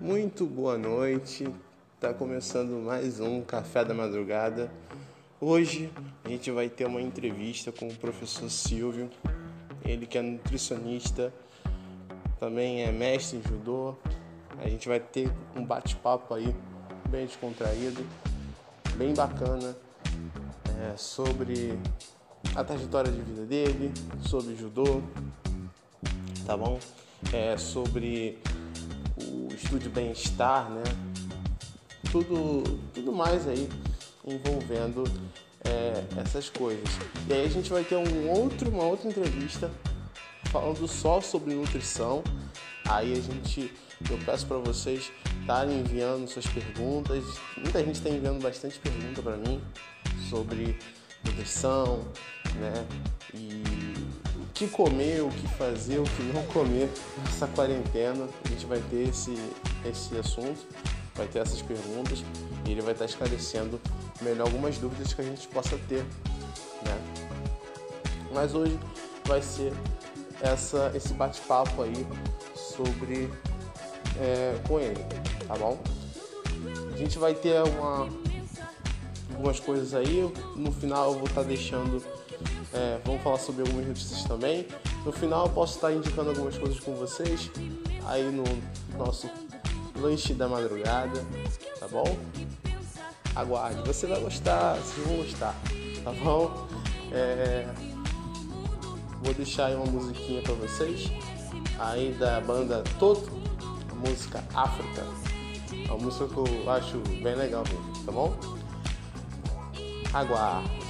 Muito boa noite. Tá começando mais um Café da Madrugada. Hoje a gente vai ter uma entrevista com o professor Silvio, ele que é nutricionista, também é mestre em judô. A gente vai ter um bate-papo aí bem descontraído, bem bacana é, sobre a trajetória de vida dele, sobre judô, tá bom? É, sobre estúdio bem-estar, né? Tudo, tudo mais aí envolvendo é, essas coisas. E aí a gente vai ter um outro, uma outra entrevista falando só sobre nutrição. Aí a gente, eu peço para vocês estarem enviando suas perguntas. Muita gente está enviando bastante pergunta para mim sobre nutrição, né? E que comer, o que fazer, o que não comer nessa quarentena. A gente vai ter esse, esse assunto, vai ter essas perguntas e ele vai estar esclarecendo melhor algumas dúvidas que a gente possa ter, né? Mas hoje vai ser essa, esse bate-papo aí sobre é, com ele, tá bom? A gente vai ter uma, algumas coisas aí. No final eu vou estar deixando. É, vamos falar sobre algumas notícias também. No final eu posso estar indicando algumas coisas com vocês aí no nosso lanche da madrugada, tá bom? Aguarde, você vai gostar, vocês vão gostar, tá bom? É, vou deixar aí uma musiquinha para vocês aí da banda Toto, a música África. É uma música que eu acho bem legal mesmo, tá bom? Aguarde.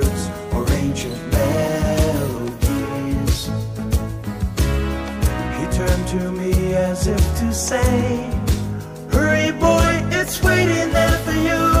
as if to say, Hurry, boy, it's waiting there for you.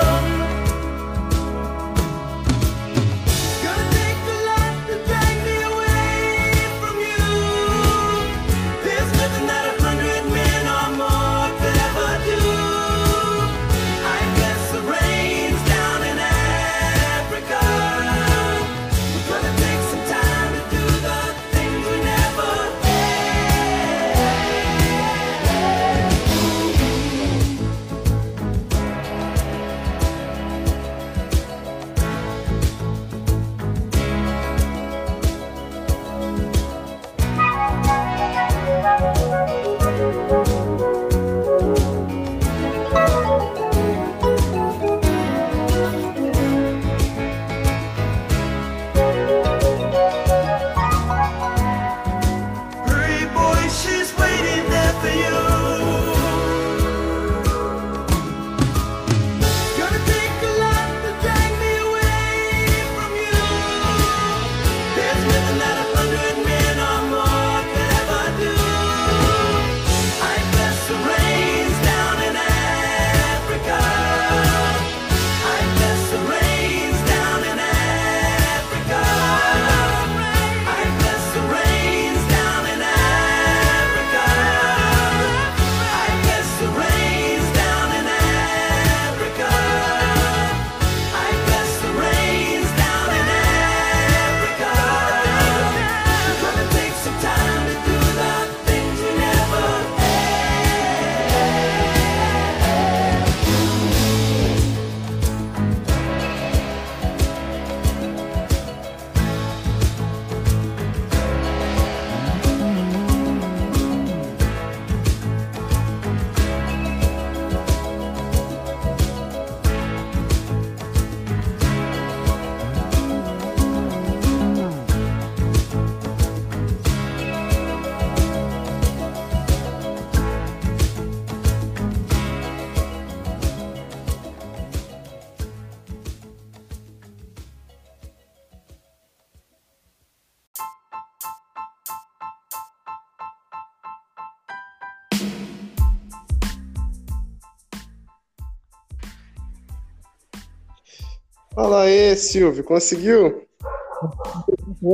Aí, Silvio, conseguiu?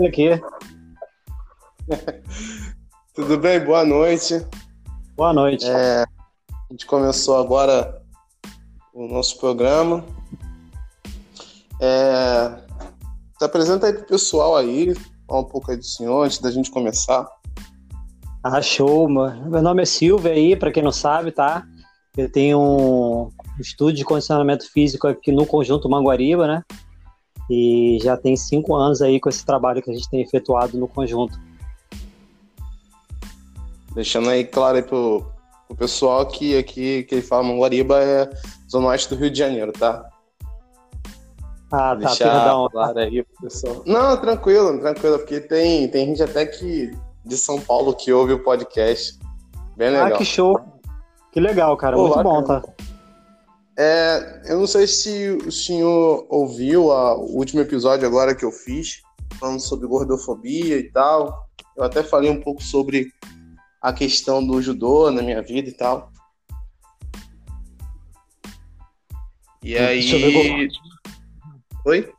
Aqui. Tudo bem? Boa noite. Boa noite. É, a gente começou agora o nosso programa. É, se apresenta aí pro pessoal aí, fala um pouco aí do senhor antes da gente começar. Ah, show, mano. Meu nome é Silvio aí, pra quem não sabe, tá? Eu tenho um estúdio de condicionamento físico aqui no Conjunto Manguariba, né? E já tem cinco anos aí com esse trabalho que a gente tem efetuado no conjunto. Deixando aí claro aí pro, pro pessoal que aqui que ele fala Manguariba é Zona Oeste do Rio de Janeiro, tá? Ah, tá, Deixar perdão. claro aí pro pessoal. Não, tranquilo, tranquilo, porque tem, tem gente até que de São Paulo que ouve o podcast. Bem legal. Ah, que show. Que legal, cara. Pô, Muito bom, bacana. tá? É, eu não sei se o senhor ouviu a- o último episódio agora que eu fiz, falando sobre gordofobia e tal. Eu até falei um pouco sobre a questão do judô na minha vida e tal. E aí. Deixa eu ver Oi?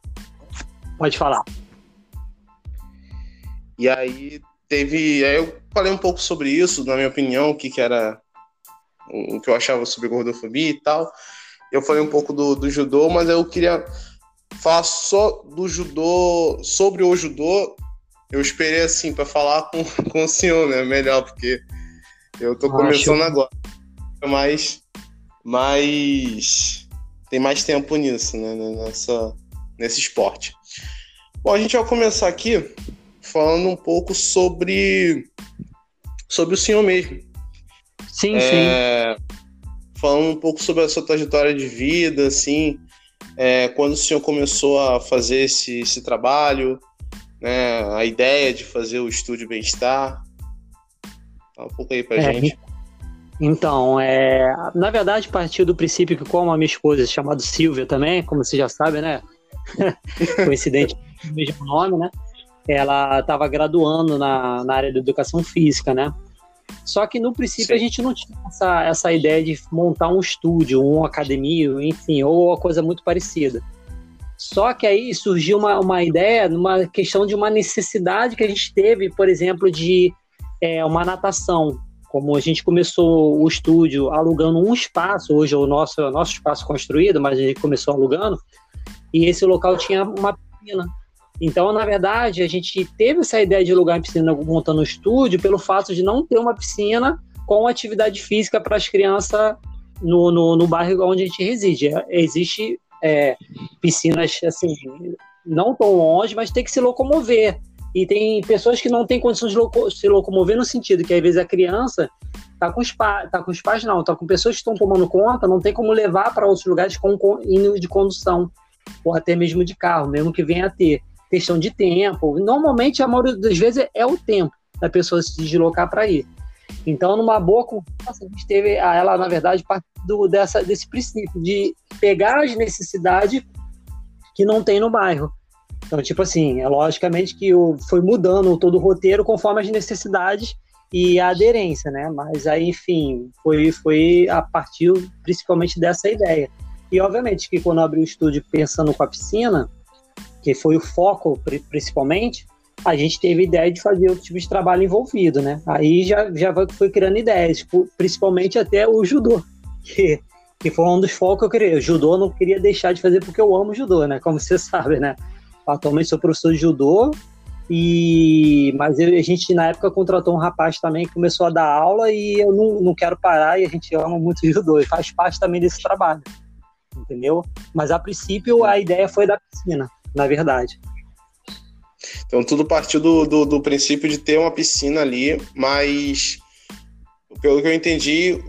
Pode falar. E aí teve. Aí eu falei um pouco sobre isso, na minha opinião, o que, que era. O que eu achava sobre gordofobia e tal. Eu falei um pouco do, do judô, mas eu queria falar só do judô, sobre o judô. Eu esperei assim para falar com, com o senhor, né? Melhor, porque eu tô Ah, começando show. agora. Mas, mas tem mais tempo nisso, né? Nessa, nesse esporte. Bom, a gente vai começar aqui falando um pouco sobre sobre o senhor mesmo. Sim, sim. É, falando um pouco sobre a sua trajetória de vida, assim, é, quando o senhor começou a fazer esse, esse trabalho, né, a ideia de fazer o estúdio Bem-Estar. Fala um pouco aí pra É, gente. Então, é, na verdade, partiu do princípio que, como a minha esposa, chamada Silvia também, como você já sabe, né? Coincidente, o mesmo nome, né? Ela estava graduando na, na área de educação física, né? Só que no princípio Sim. a gente não tinha essa, essa ideia de montar um estúdio, uma academia, enfim, ou uma coisa muito parecida. Só que aí surgiu uma, uma ideia, uma questão de uma necessidade que a gente teve, por exemplo, de é, uma natação como a gente começou o estúdio alugando um espaço, hoje é o nosso, é o nosso espaço construído, mas a gente começou alugando, e esse local tinha uma piscina. Então, na verdade, a gente teve essa ideia de alugar a piscina montando um estúdio pelo fato de não ter uma piscina com atividade física para as crianças no, no, no bairro onde a gente reside. É, Existe é, piscinas assim, não tão longe, mas tem que se locomover. E tem pessoas que não têm condições de loco- se locomover no sentido que às vezes a criança tá com os, tá com os pais, não, tá com pessoas que estão tomando conta, não tem como levar para outros lugares com, com de condução, ou até mesmo de carro, mesmo que venha a ter. Questão de tempo. Normalmente, a maioria das vezes é o tempo da pessoa se deslocar para ir. Então, numa boa conversa, a gente teve ela, na verdade, parte do, dessa, desse princípio de pegar as necessidades que não tem no bairro. Então, tipo assim, é logicamente que o, foi mudando todo o roteiro conforme as necessidades e a aderência, né? Mas aí, enfim, foi, foi a partir principalmente dessa ideia. E obviamente que quando abri o estúdio pensando com a piscina, que foi o foco principalmente, a gente teve ideia de fazer outro tipo de trabalho envolvido, né? Aí já, já foi criando ideias, principalmente até o judô, que, que foi um dos focos que eu queria. O judô não queria deixar de fazer porque eu amo judô, né? Como você sabe, né? Atualmente sou professor de judô, e mas eu, a gente na época contratou um rapaz também que começou a dar aula e eu não, não quero parar e a gente ama muito judô e faz parte também desse trabalho, entendeu? Mas a princípio a ideia foi da piscina, na verdade. Então tudo partiu do, do, do, princípio de ter uma piscina ali, mas pelo que eu entendi,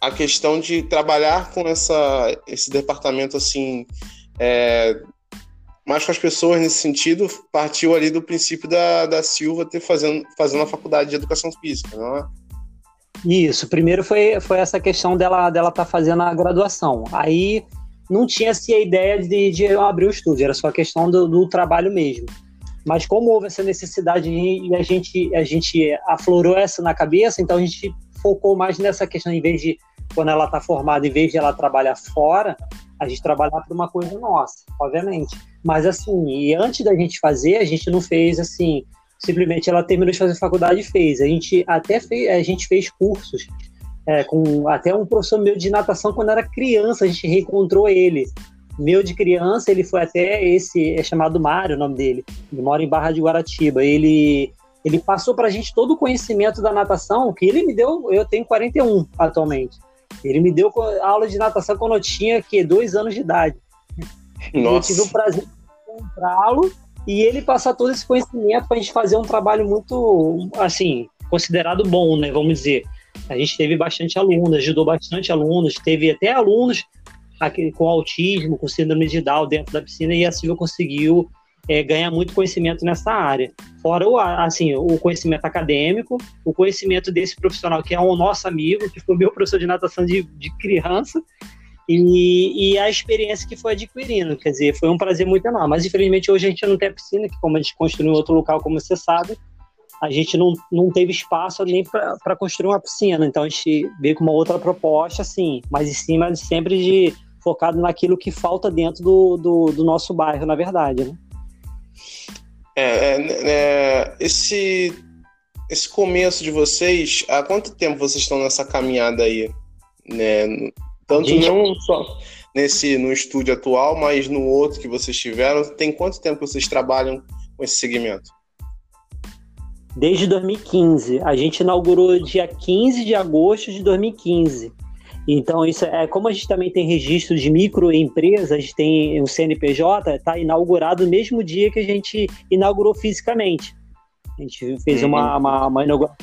a questão de trabalhar com essa, esse departamento assim, é, mais com as pessoas nesse sentido, partiu ali do princípio da, da Silva ter fazendo, fazendo a faculdade de educação física, não é? Isso, primeiro foi, foi essa questão dela dela estar tá fazendo a graduação. Aí não tinha se a ideia de, de abrir o estúdio, era só questão do, do trabalho mesmo. Mas como houve essa necessidade e a gente, a gente aflorou essa na cabeça, então a gente focou mais nessa questão, em vez de, quando ela está formada, em vez de ela trabalhar fora, a gente trabalhar para uma coisa nossa, obviamente. Mas assim, e antes da gente fazer, a gente não fez assim, simplesmente ela terminou de fazer faculdade e fez. A gente até fez, a gente fez cursos é, com até um professor meu de natação quando era criança, a gente reencontrou ele meu de criança, ele foi até esse, é chamado Mário o nome dele, ele mora em Barra de Guaratiba, ele ele passou pra gente todo o conhecimento da natação que ele me deu, eu tenho 41 atualmente, ele me deu aula de natação quando eu tinha, que, dois anos de idade. Nossa. Eu tive o prazer de encontrá-lo e ele passar todo esse conhecimento para a gente fazer um trabalho muito, assim, considerado bom, né, vamos dizer. A gente teve bastante alunos, ajudou bastante alunos, teve até alunos com autismo, com síndrome de Down dentro da piscina e a Silvia conseguiu é, ganhar muito conhecimento nessa área. Fora o, assim, o conhecimento acadêmico, o conhecimento desse profissional que é um nosso amigo, que foi meu professor de natação de, de criança, e, e, a experiência que foi adquirindo. Quer dizer, foi um prazer muito enorme. Mas infelizmente hoje a gente não tem a piscina, que como a gente construiu em outro local, como você sabe, a gente não, não teve espaço nem para construir uma piscina. Então a gente veio com uma outra proposta, assim, mas em cima sempre de focado naquilo que falta dentro do, do, do nosso bairro, na verdade, né? É, é, é, esse, esse começo de vocês, há quanto tempo vocês estão nessa caminhada aí? Né? Tanto gente... não só nesse no estúdio atual, mas no outro que vocês tiveram, tem quanto tempo vocês trabalham com esse segmento? Desde 2015. A gente inaugurou dia 15 de agosto de 2015. Então, isso é como a gente também tem registro de microempresas, a gente tem o CNPJ, está inaugurado no mesmo dia que a gente inaugurou fisicamente. A gente fez uhum. uma, uma, uma inauguração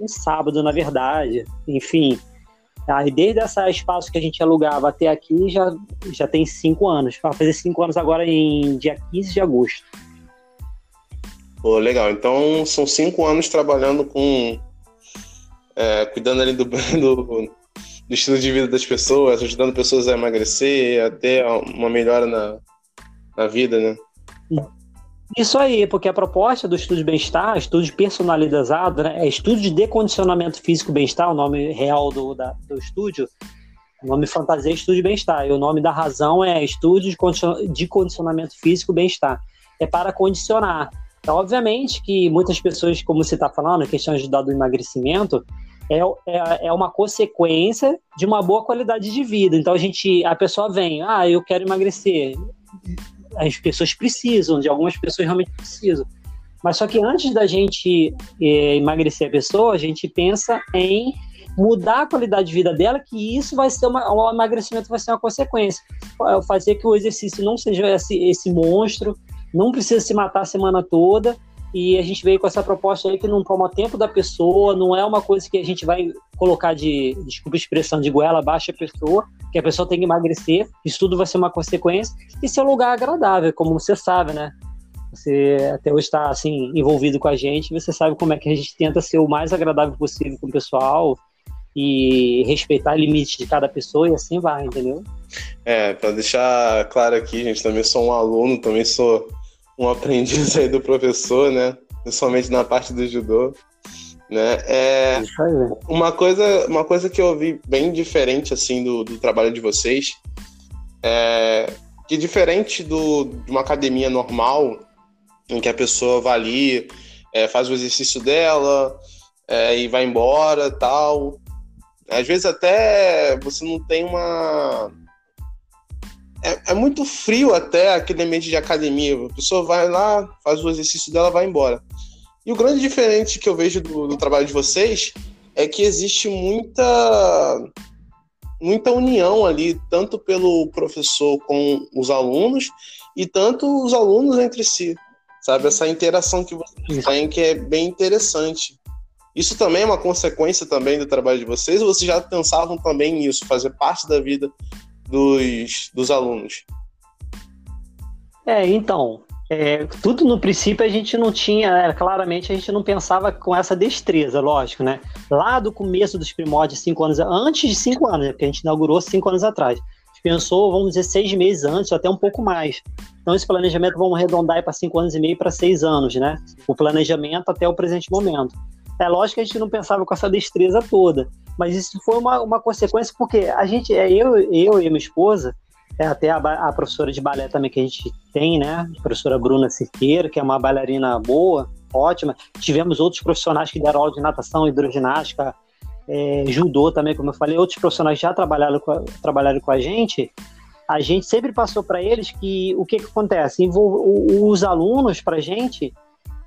um sábado, na verdade. Enfim, aí desde esse espaço que a gente alugava até aqui já, já tem cinco anos. Vai fazer cinco anos agora em dia 15 de agosto. Pô, legal. Então, são cinco anos trabalhando com. É, cuidando ali do, do do estilo de vida das pessoas, ajudando pessoas a emagrecer, a ter uma melhora na, na vida, né? Isso aí, porque a proposta do estudo de bem-estar, estudo personalizado, né, é estudo de decondicionamento físico bem-estar, o nome real do, da, do estúdio, o nome fantasia é estudo de bem-estar, e o nome da razão é estudo de condicionamento físico bem-estar. É para condicionar. Então, obviamente que muitas pessoas, como você está falando, a questão de do emagrecimento, é, é, é uma consequência de uma boa qualidade de vida. Então a gente, a pessoa vem, ah, eu quero emagrecer. As pessoas precisam, de algumas pessoas realmente precisam. Mas só que antes da gente é, emagrecer a pessoa, a gente pensa em mudar a qualidade de vida dela, que isso vai ser uma, o emagrecimento vai ser uma consequência. Fazer que o exercício não seja esse, esse monstro, não precisa se matar a semana toda, e a gente veio com essa proposta aí que não toma tempo da pessoa, não é uma coisa que a gente vai colocar de, desculpa a expressão, de goela abaixo a pessoa, que a pessoa tem que emagrecer, isso tudo vai ser uma consequência, e ser um lugar agradável, como você sabe, né? Você até hoje está assim envolvido com a gente, você sabe como é que a gente tenta ser o mais agradável possível com o pessoal e respeitar limites de cada pessoa e assim vai, entendeu? É, para deixar claro aqui, gente, também sou um aluno, também sou um aprendiz aí do professor, né? Principalmente na parte do judô, né? É, uma coisa, uma coisa que eu vi bem diferente assim do, do trabalho de vocês é que diferente do, de uma academia normal, em que a pessoa vai ali, é, faz o exercício dela é, e vai embora, tal. Às vezes até você não tem uma é, é muito frio até aquele ambiente de academia. A pessoa vai lá, faz o exercício dela, vai embora. E o grande diferente que eu vejo do, do trabalho de vocês é que existe muita muita união ali, tanto pelo professor com os alunos e tanto os alunos entre si. Sabe, essa interação que vocês têm que é bem interessante. Isso também é uma consequência também do trabalho de vocês, ou vocês já pensavam também nisso, fazer parte da vida dos, dos alunos? É, então, é, tudo no princípio a gente não tinha, é, claramente a gente não pensava com essa destreza, lógico, né? Lá do começo dos primórdios, cinco anos, antes de cinco anos, né? Porque a gente inaugurou cinco anos atrás. A gente pensou, vamos dizer, seis meses antes, ou até um pouco mais. Então, esse planejamento vamos arredondar para cinco anos e meio para seis anos, né? O planejamento até o presente momento. É lógico que a gente não pensava com essa destreza toda, mas isso foi uma, uma consequência, porque a gente, é, eu, eu e minha esposa, é, até a, a professora de balé também que a gente tem, né? A professora Bruna Cirqueira, que é uma bailarina boa, ótima. Tivemos outros profissionais que deram aula de natação, hidroginástica, é, judô também, como eu falei, outros profissionais já trabalharam com a, trabalharam com a gente. A gente sempre passou para eles que o que, que acontece? Envol- os alunos, para a gente,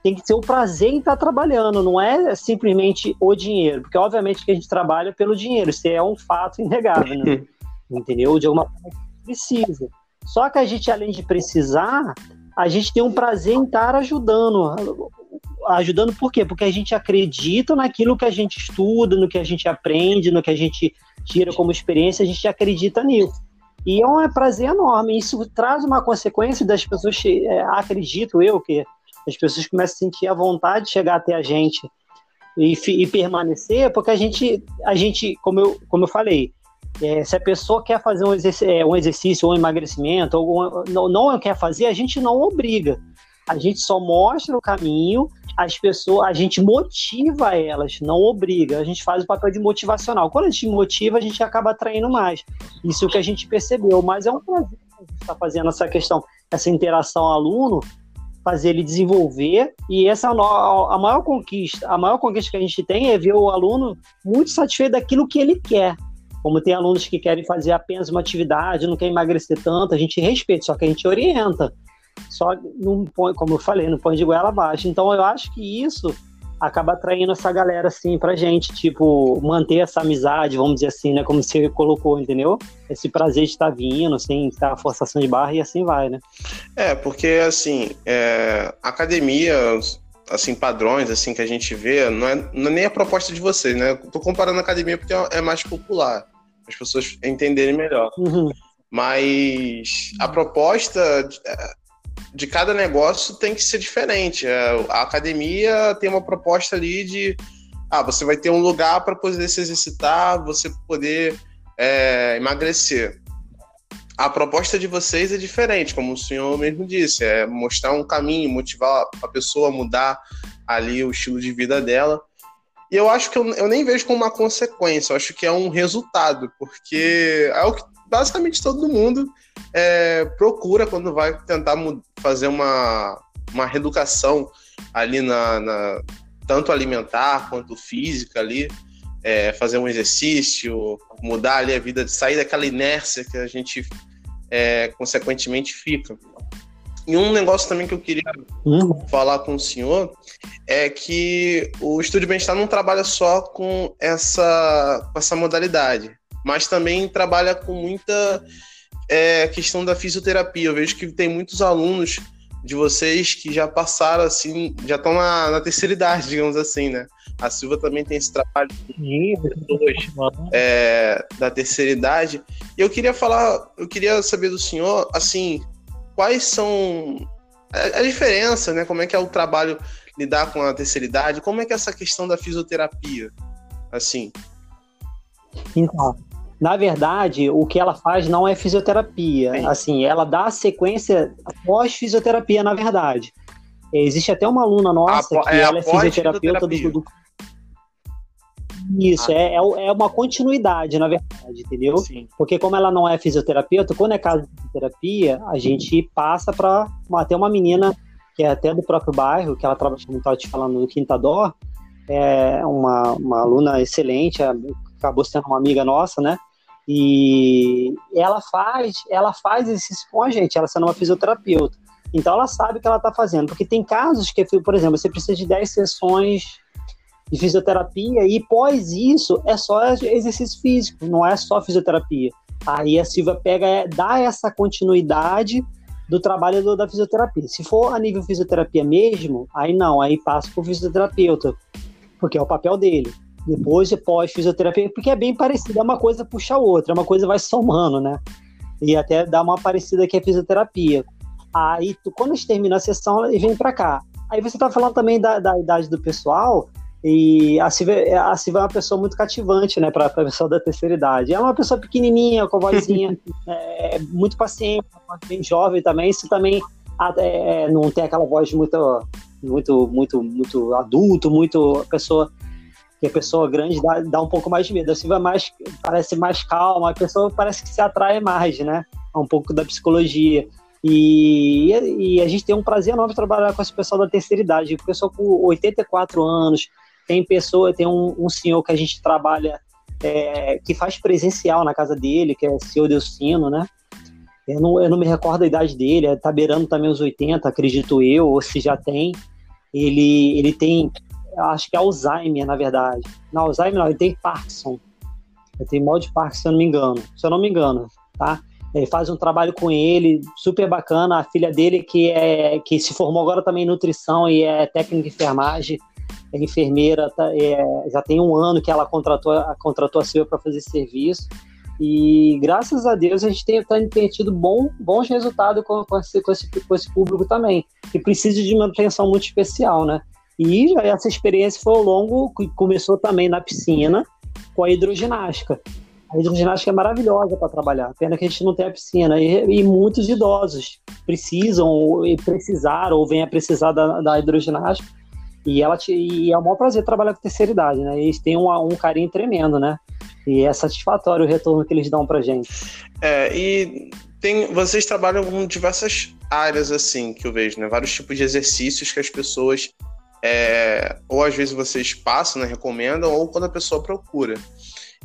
tem que ter o prazer em estar trabalhando, não é simplesmente o dinheiro, porque obviamente que a gente trabalha pelo dinheiro, isso é um fato inegável, né? entendeu? De alguma forma a gente precisa. Só que a gente, além de precisar, a gente tem um prazer em estar ajudando. Ajudando por quê? Porque a gente acredita naquilo que a gente estuda, no que a gente aprende, no que a gente tira como experiência, a gente acredita nisso. E é um prazer enorme. Isso traz uma consequência das pessoas, é, acredito eu, que as pessoas começam a sentir a vontade de chegar até a gente e, e permanecer, porque a gente, a gente como, eu, como eu falei, é, se a pessoa quer fazer um exercício, um exercício um emagrecimento, ou não, não quer fazer, a gente não obriga. A gente só mostra o caminho, as pessoas, a gente motiva elas, não obriga. A gente faz o papel de motivacional. Quando a gente motiva, a gente acaba atraindo mais. Isso é o que a gente percebeu. Mas é um prazer estar fazendo essa questão, essa interação aluno, fazer ele desenvolver. E essa é a maior conquista. A maior conquista que a gente tem é ver o aluno muito satisfeito daquilo que ele quer. Como tem alunos que querem fazer apenas uma atividade, não quer emagrecer tanto, a gente respeita, só que a gente orienta. Só não põe, como eu falei, não põe de goela abaixo. Então eu acho que isso acaba atraindo essa galera assim pra gente, tipo, manter essa amizade, vamos dizer assim, né? Como você colocou, entendeu? Esse prazer de estar vindo, sem estar forçação de barra e assim vai, né? É, porque assim, é, academia, assim, padrões assim que a gente vê, não é, não é nem a proposta de vocês, né? Tô comparando a academia porque é mais popular, as pessoas entenderem melhor. Uhum. Mas a proposta de, cada negócio tem que ser diferente. É, A academia tem uma proposta ali de ah, você vai ter um lugar para poder se exercitar, você poder é, emagrecer. A proposta de vocês é diferente, como o senhor mesmo disse, é mostrar um caminho, motivar a pessoa a mudar ali o estilo de vida dela. E eu acho que eu, eu nem vejo como uma consequência, eu acho que é um resultado, porque é o que basicamente todo mundo é, procura quando vai tentar fazer uma, uma reeducação ali na, na- tanto alimentar quanto física ali, é, fazer um exercício, mudar ali a vida, sair daquela inércia que a gente é, consequentemente fica. E um negócio também que eu queria Uhum. falar com o senhor é que o Estúdio Bem-Estar não trabalha só com essa, com essa modalidade, mas também trabalha com muita é, questão da fisioterapia. Eu vejo que tem muitos alunos de vocês que já passaram assim, já estão na, na terceira idade, digamos assim, né? A Silva também tem esse trabalho Ih, pessoas é, da terceira idade. E eu queria falar, eu queria saber do senhor, assim, quais são a, a diferença, né? Como é que é o trabalho lidar com a terceira idade? Como é que é essa questão da fisioterapia? Assim. Então, na verdade, o que ela faz não é fisioterapia. Sim. Assim, ela dá a sequência pós-fisioterapia, na verdade. Existe até uma aluna nossa Apo- que é ela é fisioterapeuta do, do... Isso, Ah. é, é é uma continuidade, na verdade, entendeu? Sim. Porque como ela não é fisioterapeuta, quando é caso de fisioterapia, a gente passa para até uma menina que é até do próprio bairro, que ela trabalha, como estava te falando, no Quintador, é uma, uma aluna excelente, acabou sendo uma amiga nossa, né? E ela faz, ela faz exercício com a gente, ela sendo uma fisioterapeuta. Então ela sabe o que ela está fazendo, porque tem casos que, por exemplo, você precisa de 10 sessões de fisioterapia e pós isso é só exercício físico, não é só fisioterapia. Aí a Silvia pega, é, dá essa continuidade do trabalho do- da fisioterapia. Se for a nível fisioterapia mesmo, aí não, aí passa para o fisioterapeuta, porque é o papel dele. Depois, pós fisioterapia, porque é bem parecido, é uma coisa puxa a outra, é uma coisa vai somando, né? E até dá uma parecida que é fisioterapia. Aí, tu, quando a gente termina a sessão, ele vem para cá. Aí você tá falando também da, da idade do pessoal, e a Silvia, a Silvia é uma pessoa muito cativante, né, para a pessoa da terceira idade. Ela é uma pessoa pequenininha, com vozinha, é, muito paciente, bem jovem também. Isso também até, é, não tem aquela voz muito, muito, muito, muito adulto, muito pessoa que a pessoa grande dá, dá um pouco mais de medo. A Silvia é mais, parece mais calma, a pessoa parece que se atrai mais, né? É um pouco da psicologia. E, e a gente tem um prazer enorme trabalhar com esse pessoal da terceira idade, o pessoal com 84 anos, tem pessoa, tem um, um senhor que a gente trabalha, é, que faz presencial na casa dele, que é o senhor Delcino, né? Eu não, eu não me recordo a idade dele, é, tá beirando também os 80, acredito eu, ou se já tem. Ele, ele tem, acho que é Alzheimer, na verdade. Não, Alzheimer não, ele tem Parkinson. Ele tem mal de Parkinson, se eu não me engano. Se eu não me engano, tá? Ele faz um trabalho com ele, super bacana. A filha dele, que, é, que se formou agora também em nutrição e é técnica de enfermagem, é enfermeira, tá, é, já tem um ano que ela contratou, contratou a Silvia para fazer esse serviço. E graças a Deus a gente tem, tem, tido bom, bons resultados com, com, esse, com, esse, com esse público também, que precisa de uma atenção muito especial, né? E essa experiência foi ao longo, começou também na piscina, com a hidroginástica. A hidroginástica é maravilhosa para trabalhar, pena que a gente não tem a piscina. E, e muitos idosos precisam, ou precisaram, ou vêm a precisar da, da hidroginástica. E, ela te, e é um maior prazer trabalhar com terceira idade, né? Eles têm um, um carinho tremendo, né? E é satisfatório o retorno que eles dão pra gente. É, e tem, vocês trabalham com diversas áreas, assim, que eu vejo, né? Vários tipos de exercícios que as pessoas, é, ou às vezes vocês passam, né? Recomendam, ou quando a pessoa procura.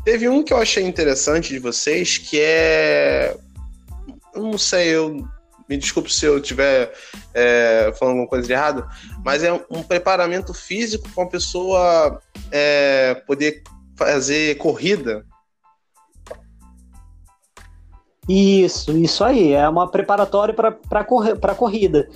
Teve um que eu achei interessante de vocês, que é. Eu não sei, eu. Me desculpe se eu estiver é, falando alguma coisa de errado, mas é um preparamento físico para a pessoa é, poder fazer corrida. Isso, isso aí. É uma preparatória para correr, para corrida.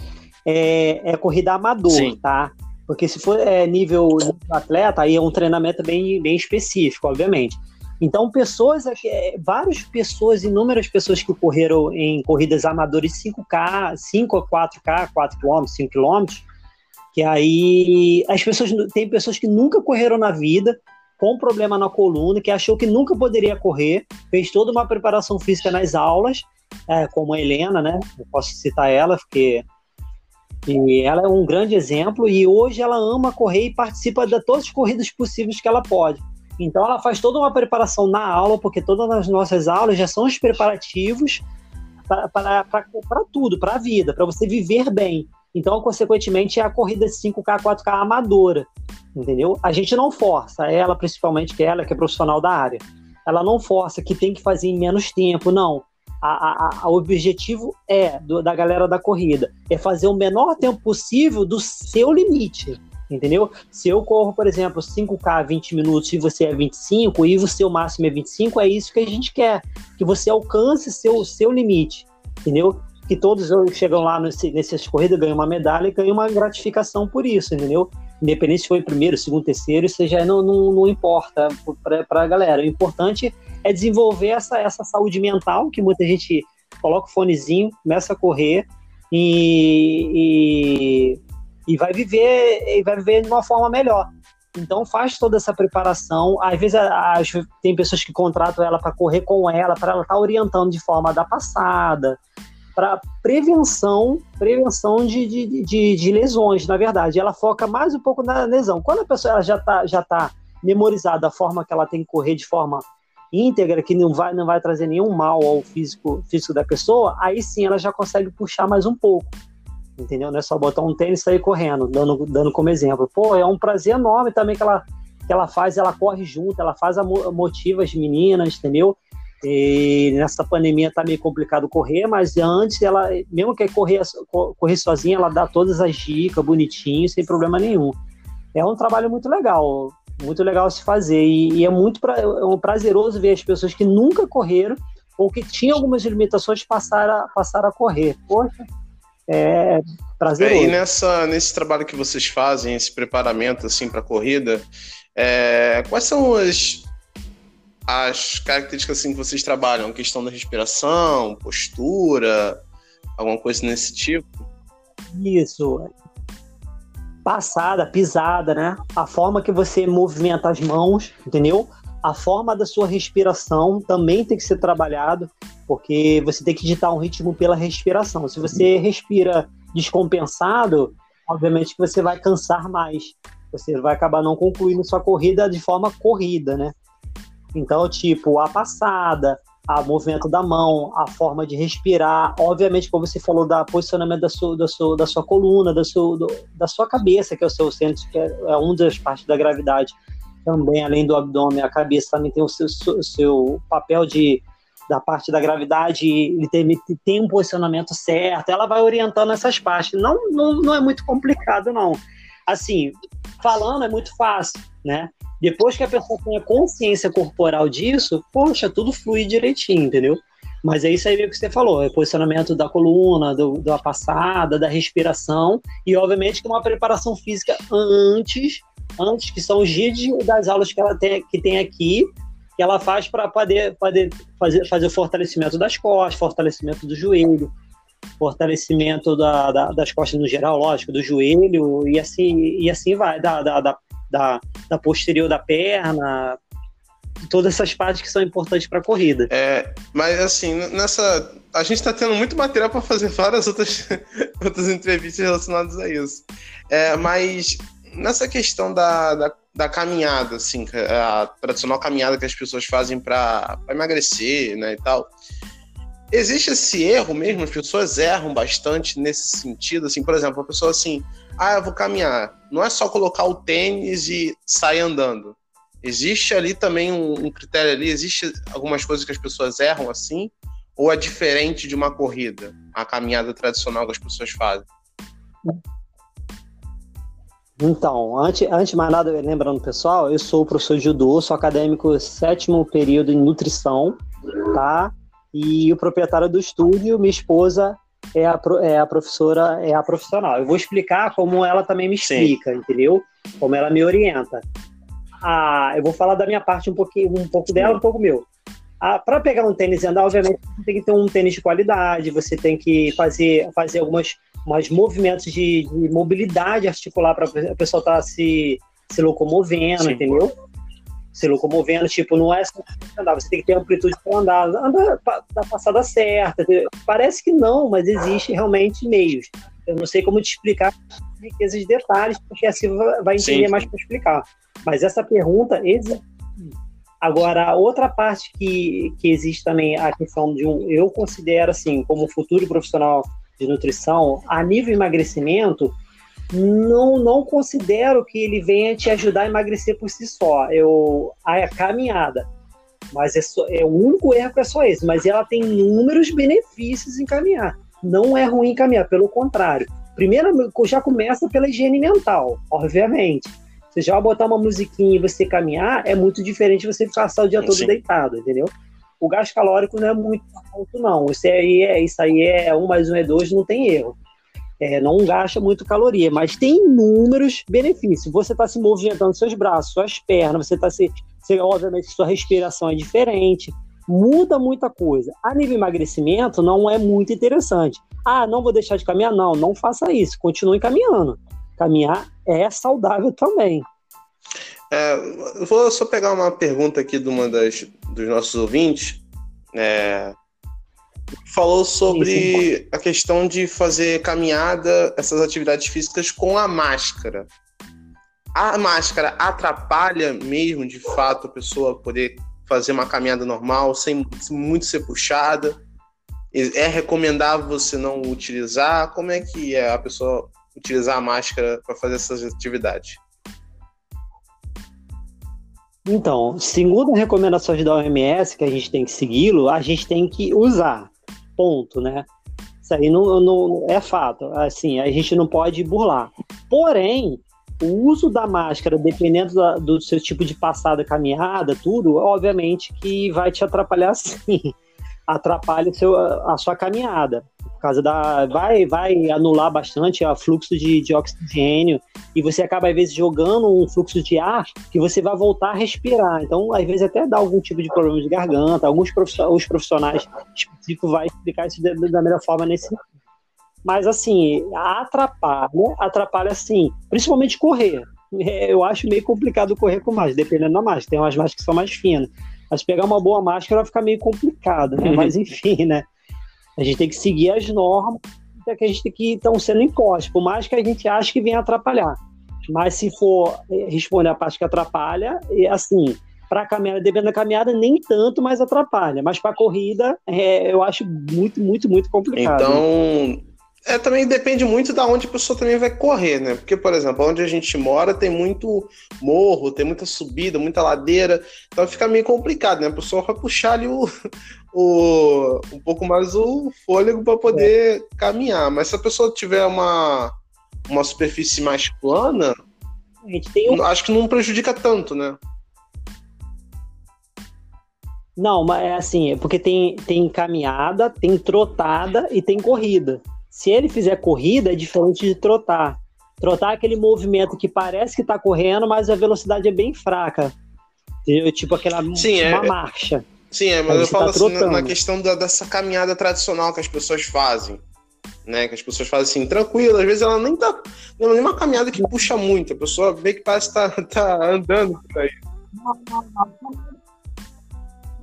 É, é corrida amador, Sim. tá? Porque se for é, nível, atleta, aí é um treinamento bem, bem específico, obviamente. Então, pessoas, é, várias pessoas, inúmeras pessoas que correram em corridas amadoras 5K, 5 a 4K, 4 km, 5 km, que aí as pessoas, tem pessoas que nunca correram na vida, com problema na coluna, que achou que nunca poderia correr, fez toda uma preparação física nas aulas, é, como a Helena, né? Eu posso citar ela, porque e ela é um grande exemplo e hoje ela ama correr e participa de todas as corridas possíveis que ela pode. Então ela faz toda uma preparação na aula, porque todas as nossas aulas já são os preparativos para tudo, para a vida, para você viver bem. Então, consequentemente, é a corrida 5K, 4K amadora, entendeu? A gente não força, ela principalmente, que é ela que é profissional da área, ela não força que tem que fazer em menos tempo, não. O objetivo é do, da galera da corrida é fazer o menor tempo possível do seu limite, entendeu? Se eu corro, por exemplo, 5K 20 minutos e você é 25 e o seu máximo é 25, é isso que a gente quer, que você alcance seu seu limite, entendeu? Que todos chegam lá nesse, nessas corridas, ganham uma medalha e ganham uma gratificação por isso, entendeu? Independente se foi primeiro, segundo, terceiro, isso já não, não, não importa para a galera. O importante é desenvolver essa, essa saúde mental, que muita gente coloca o fonezinho, começa a correr e, e, e vai viver e vai viver de uma forma melhor. Então faz toda essa preparação. Às vezes tem pessoas que contratam ela para correr com ela, para ela estar orientando de forma da passada, para prevenção, prevenção de, de, de, de lesões, na verdade. Ela foca mais um pouco na lesão. Quando a pessoa já está já tá memorizada a forma que ela tem que correr de forma íntegra, que não vai, não vai trazer nenhum mal ao físico, físico da pessoa, aí sim ela já consegue puxar mais um pouco. Entendeu? Não é só botar um tênis e sair correndo, dando, dando como exemplo. Pô, é um prazer enorme também que ela, que ela faz, ela corre junto, ela faz a mo- motiva as meninas, entendeu? E nessa pandemia tá meio complicado correr, mas antes ela, mesmo que correr, co- correr sozinha, ela dá todas as dicas bonitinho, sem problema nenhum. É um trabalho muito legal, muito legal se fazer e, e é muito pra, é um prazeroso ver as pessoas que nunca correram ou que tinham algumas limitações passar a, passar a correr. Poxa, é É, prazeroso. e nessa, nesse trabalho que vocês fazem, esse preparamento assim para a corrida, é, quais são as, as características assim, que vocês trabalham? Questão da respiração, postura, alguma coisa nesse tipo? Isso. Passada, pisada, né? A forma que você movimenta as mãos, entendeu? A forma da sua respiração também tem que ser trabalhado, porque você tem que ditar um ritmo pela respiração. Se você respira descompensado, obviamente que você vai cansar mais. Você vai acabar não concluindo sua corrida de forma corrida, né? Então, tipo, a passada, a movimento da mão, a forma de respirar, obviamente, como você falou, da posicionamento da sua, da sua, da sua coluna, da sua, do- da sua cabeça, que é o seu centro, que é, é uma das partes da gravidade também, além do abdômen, a cabeça também tem o seu, o seu papel de da parte da gravidade, ele tem, tem um posicionamento certo, ela vai orientando essas partes. Não, não, não é muito complicado, não. Assim, falando é muito fácil, né? Depois que a pessoa tem a consciência corporal disso, poxa, tudo flui direitinho, entendeu? Mas é isso aí que você falou, é posicionamento da coluna, do, da passada, da respiração e, obviamente, que uma preparação física antes, antes que são os dias das aulas que ela tem, que tem aqui, que ela faz para poder, poder fazer, fazer o fortalecimento das costas, fortalecimento do joelho, fortalecimento da, da- das costas no geral, lógico, do joelho e assim, e assim vai, da, da, da, da, da posterior da perna, todas essas partes que são importantes para a corrida. É, mas assim, nessa. A gente tá tendo muito material para fazer várias outras, outras entrevistas relacionadas a isso. É, mas nessa questão da, da, da caminhada, assim, é a tradicional caminhada que as pessoas fazem para emagrecer, né, e tal. Existe esse erro mesmo? As pessoas erram bastante nesse sentido, assim, por exemplo, a pessoa assim, ah, eu vou caminhar. Não é só colocar o tênis e sair andando. Existe ali também um, um critério ali, existe algumas coisas que as pessoas erram assim, ou é diferente de uma corrida, a caminhada tradicional que as pessoas fazem? Então, antes, antes de mais nada, lembrando pessoal, eu sou professor de judô, sou acadêmico sétimo período em nutrição, tá? E o proprietário do estúdio, minha esposa, é a, é a professora, é a profissional. Eu vou explicar como ela também me Sim. explica, entendeu? Como ela me orienta. Ah, eu vou falar da minha parte um pouquinho, um pouco dela, um pouco meu. Ah, para pegar um tênis e andar, obviamente, você tem que ter um tênis de qualidade, você tem que fazer, fazer algumas mais movimentos de, de mobilidade articular para a pessoa estar se, se locomovendo, Sim. entendeu? Se locomovendo, tipo, não é só andar, você tem que ter amplitude para andar, andar da passada certa. Parece que não, mas existe realmente meios. Eu não sei como te explicar de detalhes, porque assim vai vai entender Sim. mais para explicar. Mas essa pergunta existe. Agora, a outra parte que, que existe também, a questão de um. Eu considero, assim, como futuro profissional de nutrição, a nível emagrecimento, não, não considero que ele venha te ajudar a emagrecer por si só. Eu, a caminhada. Mas é, só, é o único erro que é só esse. Mas ela tem inúmeros benefícios em caminhar. Não é ruim caminhar, pelo contrário. Primeiro, já começa pela higiene mental, obviamente. Você já botar uma musiquinha e você caminhar, é muito diferente de você passar o dia todo Sim. deitado, entendeu? O gasto calórico não é muito alto, não. Isso aí é, isso aí é um mais um é dois, não tem erro. É, não gasta muito caloria, mas tem inúmeros benefícios. Você está se movimentando seus braços, suas pernas, você está se, se. Obviamente, sua respiração é diferente, muda muita coisa. A nível emagrecimento, não é muito interessante. Ah, não vou deixar de caminhar? Não, não faça isso. Continue caminhando. Caminhar é saudável também. É, vou só pegar uma pergunta aqui de uma das, dos nossos ouvintes. É, falou sobre a questão de fazer caminhada, essas atividades físicas com a máscara. A máscara atrapalha mesmo, de fato, a pessoa poder fazer uma caminhada normal, sem muito ser puxada? É recomendável você não utilizar? Como é que é a pessoa utilizar a máscara para fazer essas atividades? Então, segundo as recomendações da OMS, que a gente tem que segui-lo, a gente tem que usar. Ponto, né? Isso aí não, não é fato. Assim, a gente não pode burlar. Porém, o uso da máscara, dependendo da, do seu tipo de passada, caminhada, tudo, obviamente que vai te atrapalhar sim. Atrapalha seu, a sua caminhada por causa da. Vai, vai anular bastante o fluxo de, de oxigênio e você acaba, às vezes, jogando um fluxo de ar que você vai voltar a respirar. Então, às vezes, até dá algum tipo de problema de garganta. Alguns profissionais, os profissionais específicos vai explicar isso da, melhor forma nesse mas assim, atrapalha, atrapalha assim, principalmente correr. É, eu acho meio complicado correr com máscara, dependendo da máscara. Tem umas máscaras que são mais finas. Mas pegar uma boa máscara vai ficar meio complicado, né? Mas enfim, né? A gente tem que seguir as normas que a gente tem que estão sendo impostas, por mais que a gente ache que vem atrapalhar. Mas se for eh, responder a parte que atrapalha, é assim, para a caminhada, dependendo da caminhada, nem tanto, mas atrapalha. Mas para corrida, é, eu acho muito, muito, muito complicado. Então, é, também depende muito da onde a pessoa também vai correr, né? Porque, por exemplo, onde a gente mora tem muito morro, tem muita subida, muita ladeira, então fica meio complicado, né? A pessoa vai puxar ali o, o um pouco mais o fôlego para poder é. caminhar. Mas se a pessoa tiver uma, uma superfície mais plana, um... acho que não prejudica tanto, né? Não, mas é assim, é porque tem, tem caminhada, tem trotada e tem corrida. Se ele fizer corrida, é diferente de trotar. Trotar é aquele movimento que parece que está correndo, mas a velocidade é bem fraca. Entendeu? Tipo aquela Sim, uma é, marcha. Sim, é, mas eu falo tá assim, na, na, questão da, dessa caminhada tradicional que as pessoas fazem. Né, que as pessoas fazem assim, tranquilo, às vezes ela nem tá. Não é uma caminhada que puxa muito, a pessoa vê que parece que tá, tá andando por aí. Não, não, não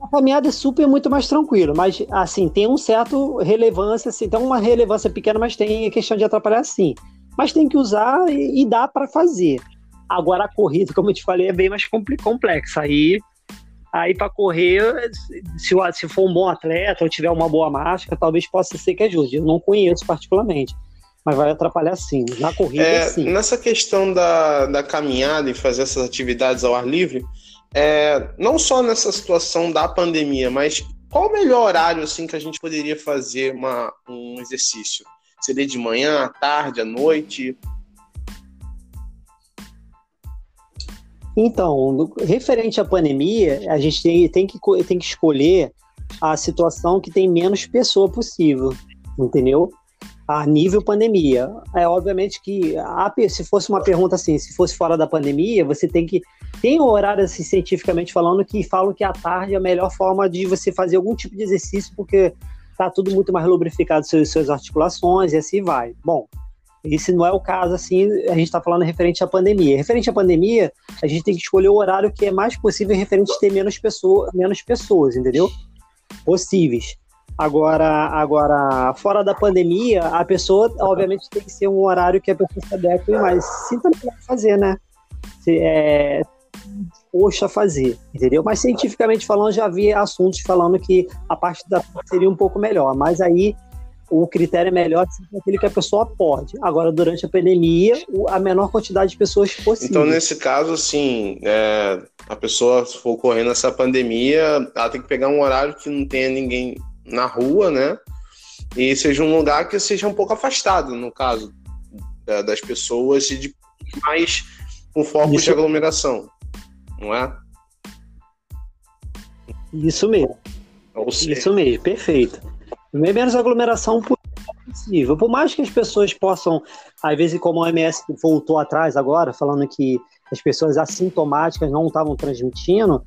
a caminhada é super muito mais tranquilo, mas assim, tem um certo relevância, assim, tem uma relevância pequena, mas tem a questão de atrapalhar sim. Mas tem que usar e, e dá para fazer. Agora a corrida, como eu te falei, é bem mais complexa. Aí, aí para correr, se, se for um bom atleta ou tiver uma boa máscara, talvez possa ser que ajude. Eu não conheço particularmente mas vai atrapalhar sim. Na corrida, é, sim. Nessa questão da, da caminhada e fazer essas atividades ao ar livre, é, não só nessa situação da pandemia, mas qual o melhor horário assim que a gente poderia fazer uma, um exercício? Seria de manhã, à tarde, à noite? Então, referente à pandemia, a gente tem, tem, que, tem que escolher a situação que tem menos pessoa possível, entendeu? A nível pandemia. É obviamente que a, se fosse uma pergunta assim, se fosse fora da pandemia, você tem que tem um horário assim, cientificamente falando que falam que a tarde é a melhor forma de você fazer algum tipo de exercício porque tá tudo muito mais lubrificado suas suas articulações e assim vai. Bom, esse não é o caso assim, a gente está falando referente à pandemia. Referente à pandemia, a gente tem que escolher o horário que é mais possível referente a ter menos pessoas, menos pessoas, entendeu? Possíveis. Agora, agora, fora da pandemia, a pessoa, obviamente, tem que ser um horário que a pessoa se adeque, mas sim também fazer, né? Se, é, poxa fazer, entendeu? Mas cientificamente falando, já havia assuntos falando que a parte da seria um pouco melhor, mas aí o critério é melhor aquele que a pessoa pode. Agora, durante a pandemia, a menor quantidade de pessoas possível. Então, nesse caso, assim, é, a pessoa, se for correndo essa pandemia, ela tem que pegar um horário que não tenha ninguém na rua, né? E seja um lugar que seja um pouco afastado, no caso, das pessoas e de mais com foco Isso. de aglomeração, não é? Isso mesmo. Isso mesmo, perfeito. Menos aglomeração possível. Por mais que as pessoas possam, às vezes, como a OMS voltou atrás agora, falando que as pessoas assintomáticas não estavam transmitindo,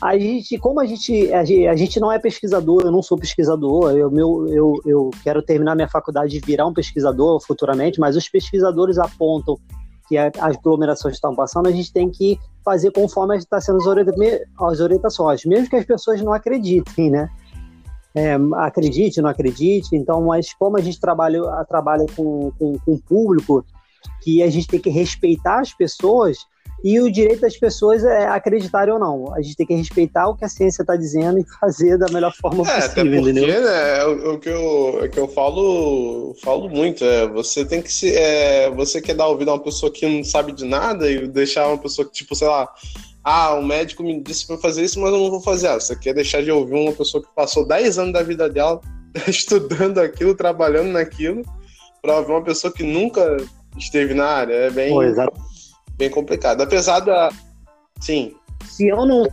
a gente, como a gente, a gente, a gente não é pesquisador, eu não sou pesquisador, eu, meu, eu, eu quero terminar minha faculdade e virar um pesquisador futuramente, mas os pesquisadores apontam que as aglomerações estão passando, a gente tem que fazer conforme está sendo as orientações, mesmo que as pessoas não acreditem, né? É, acredite, não acredite, então, mas como a gente trabalha, trabalha com, com, com o público, que a gente tem que respeitar as pessoas, e o direito das pessoas é acreditarem ou não. A gente tem que respeitar o que a ciência está dizendo e fazer da melhor forma É, até possível, porque, entendeu? né, é o, o que eu, é que eu falo, falo muito, é, você tem que se, é, você quer dar ouvido a uma pessoa que não sabe de nada e deixar uma pessoa que, tipo, sei lá, ah, o médico me disse pra fazer isso, mas eu não vou fazer. Ah, você quer deixar de ouvir uma pessoa que passou 10 anos da vida dela estudando aquilo, trabalhando naquilo, pra ouvir uma pessoa que nunca esteve na área, é bem, Pô. Bem complicado. Apesar da... Sim, Se eu não.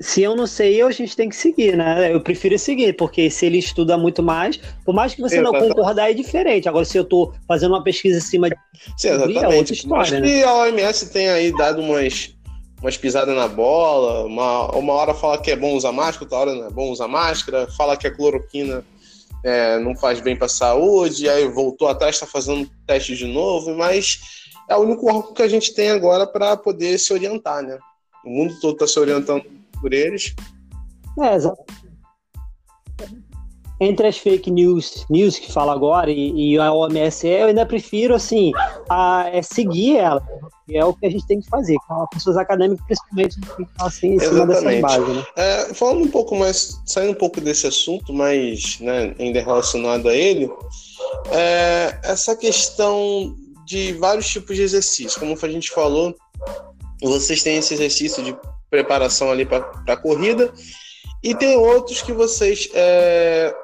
Se eu não sei, eu, a gente tem que seguir, né? Eu prefiro seguir, porque se ele estuda muito mais, por mais que você não Exatamente. concordar, é diferente. Agora, se eu tô fazendo uma pesquisa em cima de. Sim, é exatamente. outra história, Acho né? que a OMS tem aí dado umas, umas pisadas na bola. Uma, uma hora fala que é bom usar máscara, outra hora não é bom usar máscara. Fala que a cloroquina é, não faz bem para a saúde. Aí voltou atrás, está fazendo teste de novo. Mas é o único órgão que a gente tem agora para poder se orientar, né? O mundo todo está se orientando por eles. É. Entre as fake news, news que fala agora e, e a OMS, eu ainda prefiro, assim, a, é seguir ela. que É o que a gente tem que fazer. Com pessoas acadêmicas, principalmente, assim, em cima Exatamente. bases, né? É, falando um pouco mais, saindo um pouco desse assunto, mas né, ainda relacionado a ele, é, essa questão de vários tipos de exercícios. Como a gente falou, vocês têm esse exercício de preparação ali para a corrida e tem outros que vocês é,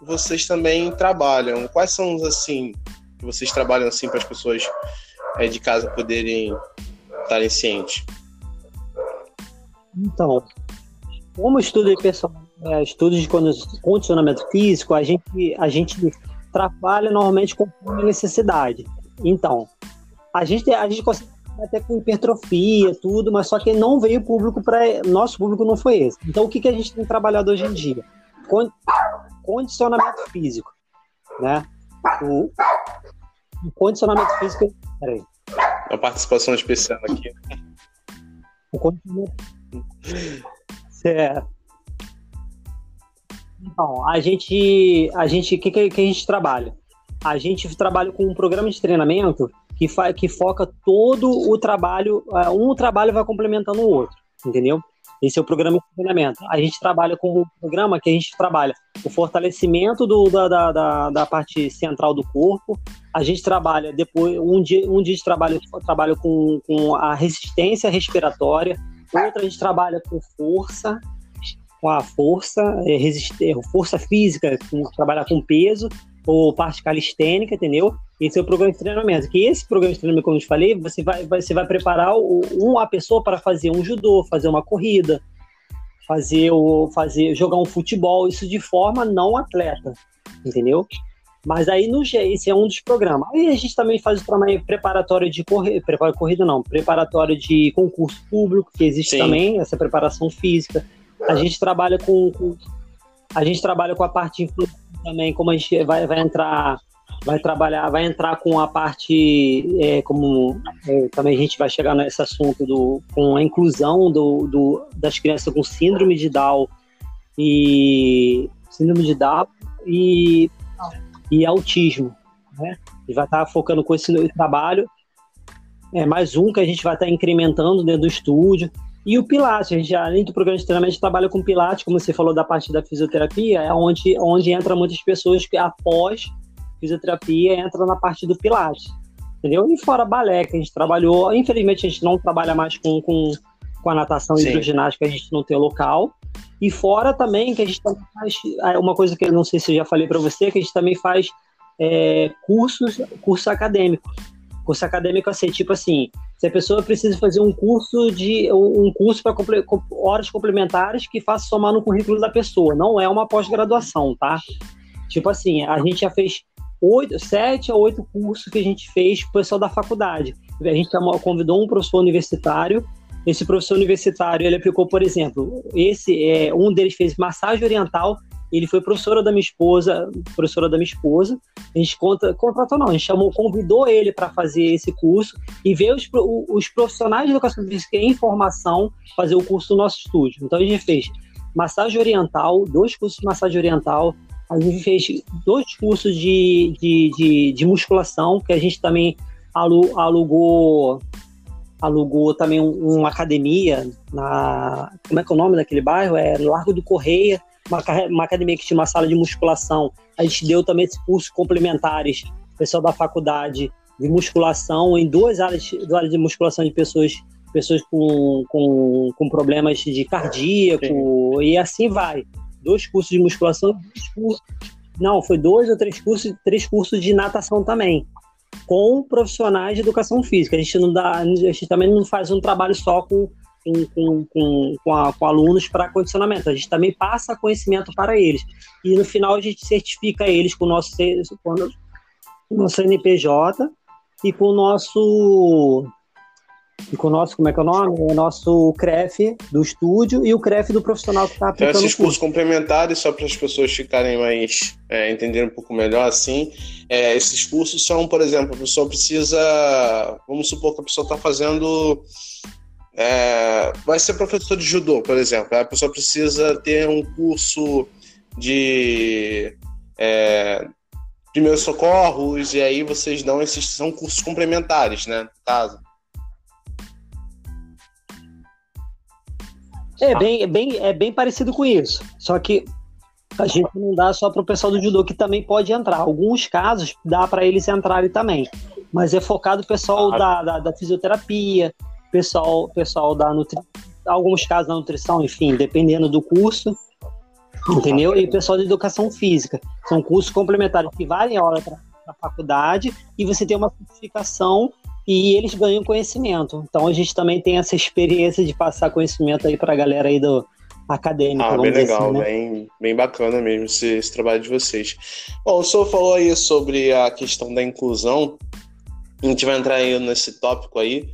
vocês também trabalham. Quais são os assim que vocês trabalham assim para as pessoas é, de casa poderem estarem cientes? Então, como estudo de pessoal, é, estudo de condi- condicionamento físico, a gente, a gente trabalha normalmente a necessidade. Então, a gente, a gente consegue até com hipertrofia, tudo, mas só que não veio público para. Nosso público não foi esse. Então, o que, que a gente tem trabalhado hoje em dia? Con- condicionamento físico. Né? O, o condicionamento físico. Peraí. Uma participação especial aqui. O condicionamento. Certo. Então, a gente, a gente, o que, que a gente trabalha? A gente trabalha com um programa de treinamento que, que foca todo o trabalho, uh, um trabalho vai complementando o outro, entendeu? Esse é o programa de treinamento. A gente trabalha com um programa que a gente trabalha o fortalecimento do, da, da, da, da parte central do corpo. A gente trabalha depois, um dia, um dia de trabalho, trabalho com, com a resistência respiratória, outro a gente trabalha com força, com a força, é, resist- força física, com, trabalhar com peso, ou parte calistênica, entendeu? Esse é o programa de treinamento. Que esse programa de treinamento, como eu te falei, você vai, você vai preparar o, uma pessoa para fazer um judô, fazer uma corrida, fazer o, fazer, jogar um futebol, isso de forma não atleta, entendeu? Mas aí no esse é um dos programas. Aí a gente também faz o trabalho preparatório de corrida, corrida não, preparatório de concurso público, que existe Sim. também, essa preparação física. A gente trabalha com, com- a gente trabalha com a parte influência também, como a gente vai, vai entrar vai trabalhar, vai entrar com a parte é, como é, também a gente vai chegar nesse assunto do com a inclusão do, do das crianças com síndrome de Down e síndrome de Down e, e autismo, né? E vai estar focando com esse trabalho. É mais um que a gente vai estar incrementando dentro do estúdio. E o Pilates, a gente, além do programa de treinamento, a gente trabalha com Pilates, como você falou da parte da fisioterapia, é onde, onde entra muitas pessoas que após fisioterapia entra na parte do Pilates. Entendeu? E fora balé, que a gente trabalhou. Infelizmente, a gente não trabalha mais com, com, com a natação e hidroginástica, a gente não tem local. E fora também que a gente também faz é, uma coisa que eu não sei se eu já falei para você, que a gente também faz é, cursos, cursos acadêmicos. Curso acadêmico assim, tipo assim, se a pessoa precisa fazer um curso de um curso para horas complementares que faça somar no currículo da pessoa, não é uma pós-graduação, tá? Tipo assim, a gente já fez oito, sete a oito cursos que a gente fez pro pessoal da faculdade. A gente convidou um professor universitário esse professor universitário, ele aplicou, por exemplo, esse é um deles fez massagem oriental, ele foi professora da minha esposa, professora da minha esposa. A gente conta, contratou não, a gente chamou, convidou ele para fazer esse curso e ver os, os profissionais de educação física em formação fazer o curso do nosso estúdio. Então a gente fez massagem oriental, dois cursos de massagem oriental, a gente fez dois cursos de, de, de, de musculação, que a gente também alugou alugou também um, uma academia na como é que é o nome daquele bairro é Largo do Correia uma, uma academia que tinha uma sala de musculação a gente deu também esses cursos complementares pessoal da faculdade de musculação em duas áreas, duas áreas de musculação de pessoas pessoas com, com, com problemas de cardíaco Sim. e assim vai dois cursos de musculação cursos, não foi dois ou três cursos três cursos de natação também com profissionais de educação física. A gente não dá, a gente também não faz um trabalho só com com, com, com, com, a, com alunos para condicionamento. A gente também passa conhecimento para eles. E no final a gente certifica eles com o nosso, com o nosso CNPJ e com o nosso e com o nosso, como é que é o nome? O nosso CREF do estúdio e o CREF do profissional que está então, aplicando. Então, esses cursos complementares, só para as pessoas ficarem mais é, entenderem um pouco melhor, assim, é, esses cursos são, por exemplo, a pessoa precisa, vamos supor que a pessoa está fazendo, é, vai ser professor de judô, por exemplo, a pessoa precisa ter um curso de é, primeiros socorros, e aí vocês dão esses, são cursos complementares, né, no caso. É bem, é bem, é bem parecido com isso. Só que a gente não dá só para o pessoal do judô que também pode entrar. Alguns casos dá para eles entrarem também, mas é focado o pessoal da, da, da, fisioterapia, pessoal, pessoal da nutrição, alguns casos da nutrição, enfim, dependendo do curso, entendeu? E pessoal de educação física. São cursos complementares que valem a hora para a faculdade e você tem uma certificação e eles ganham conhecimento. Então a gente também tem essa experiência de passar conhecimento aí para a galera aí do acadêmico. Ah, bem legal, assim, né? bem, bem bacana mesmo esse, esse, trabalho de vocês. Bom, o senhor falou aí sobre a questão da inclusão. A gente vai entrar aí nesse tópico aí.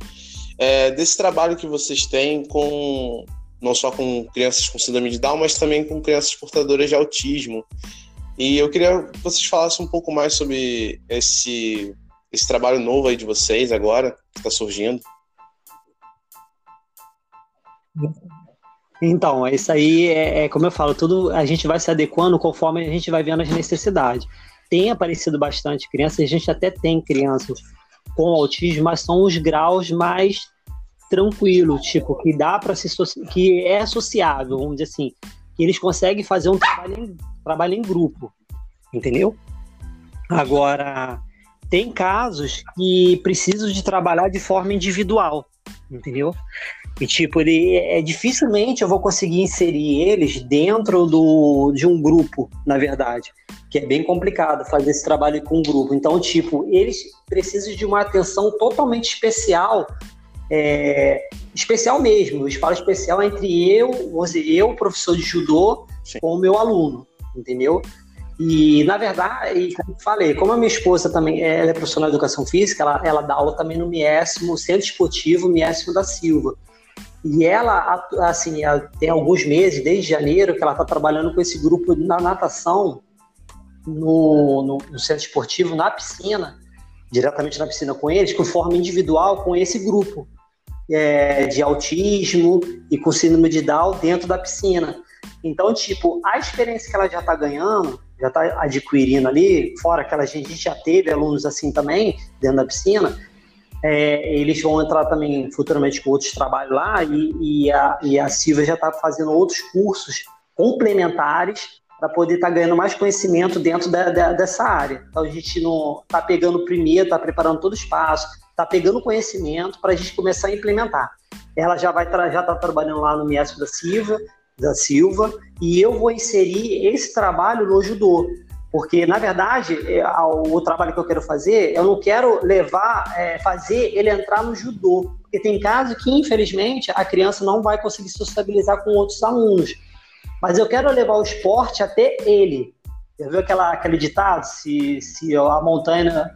É, desse trabalho que vocês têm com não só com crianças com síndrome de Down, mas também com crianças portadoras de autismo. E eu queria que vocês falassem um pouco mais sobre esse esse trabalho novo aí de vocês agora, que está surgindo? Então, isso aí é, é, como eu falo, tudo a gente vai se adequando conforme a gente vai vendo as necessidades. Tem aparecido bastante crianças, a gente até tem crianças com autismo, mas são os graus mais tranquilos, tipo, que dá para se que é associável, vamos dizer assim, que eles conseguem fazer um trabalho em, trabalho em grupo, entendeu? Agora, tem casos que precisam de trabalhar de forma individual, entendeu? E tipo, ele é dificilmente eu vou conseguir inserir eles dentro do, de um grupo, na verdade, que é bem complicado fazer esse trabalho com um grupo. Então, tipo, eles precisam de uma atenção totalmente especial, é, especial mesmo. Eu falo especial entre eu, eu, professor de judô, Sim. com o meu aluno, entendeu? E, na verdade, como falei, como a minha esposa também é profissional de educação física, ela, ela dá aula também no Miésimo, Centro Esportivo Miésimo da Silva. E ela, assim, tem alguns meses, desde janeiro, que ela está trabalhando com esse grupo na natação, no, no, no, centro esportivo, na piscina, diretamente na piscina com eles, com forma individual com esse grupo é, de autismo e com síndrome de Down dentro da piscina. Então, tipo, a experiência que ela já está ganhando já está adquirindo ali, fora que a gente já teve alunos assim também, dentro da piscina, é, eles vão entrar também futuramente com outros trabalhos lá e, e, a, e a Silvia já está fazendo outros cursos complementares para poder estar tá ganhando mais conhecimento dentro da, da, dessa área. Então a gente não está pegando primeiro, está preparando todo o espaço, está pegando conhecimento para a gente começar a implementar. Ela já vai já está trabalhando lá no Miesco da Silva, da Silva, e eu vou inserir esse trabalho no judô. Porque, na verdade, é, o trabalho que eu quero fazer, eu não quero levar, é, fazer ele entrar no judô. Porque tem casos que, infelizmente, a criança não vai conseguir se sociabilizar com outros alunos. Mas eu quero levar o esporte até ele. Já viu aquela, aquele ditado? Se, se a montanha.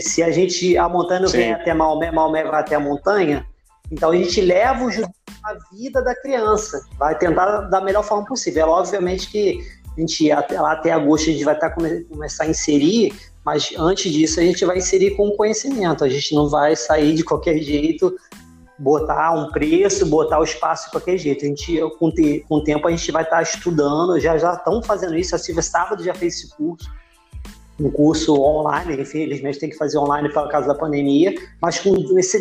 Se a gente. A montanha Sim. vem até Maomé, Maomé vai até a montanha. Então a gente leva o judô à vida da criança, vai tentar da melhor forma possível. É obviamente que a gente até, até agosto a gente vai estar tá come, começar a inserir, mas antes disso a gente vai inserir com conhecimento. A gente não vai sair de qualquer jeito, botar um preço, botar o espaço de qualquer jeito. A gente, com, te, com o tempo a gente vai estar tá estudando, já já estão fazendo isso. A Silvia sábado já fez esse curso um curso online, infelizmente tem que fazer online por causa da pandemia, mas com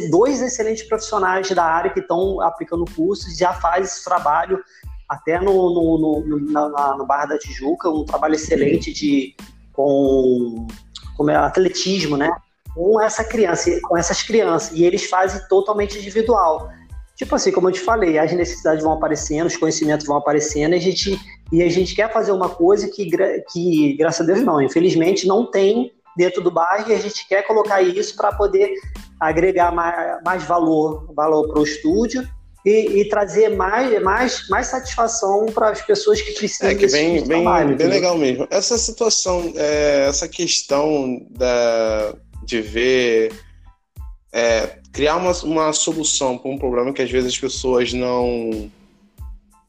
dois excelentes profissionais da área que estão aplicando o curso, já faz esse trabalho até no, no, no, na, no Barra da Tijuca, um trabalho excelente de com, com atletismo, né? Com essa criança, com essas crianças, e eles fazem totalmente individual. Tipo assim, como eu te falei, as necessidades vão aparecendo, os conhecimentos vão aparecendo, e a gente, e a gente quer fazer uma coisa que, que, graças a Deus, não, infelizmente, não tem dentro do bairro, e a gente quer colocar isso para poder agregar mais, mais valor, valor para o estúdio e, e, trazer mais, mais, mais satisfação para as pessoas que precisam é, que desse bem, tipo bem, trabalho, bem legal mesmo. Essa situação, é, essa questão da, de ver é, criar uma, uma solução para um problema que às vezes as pessoas não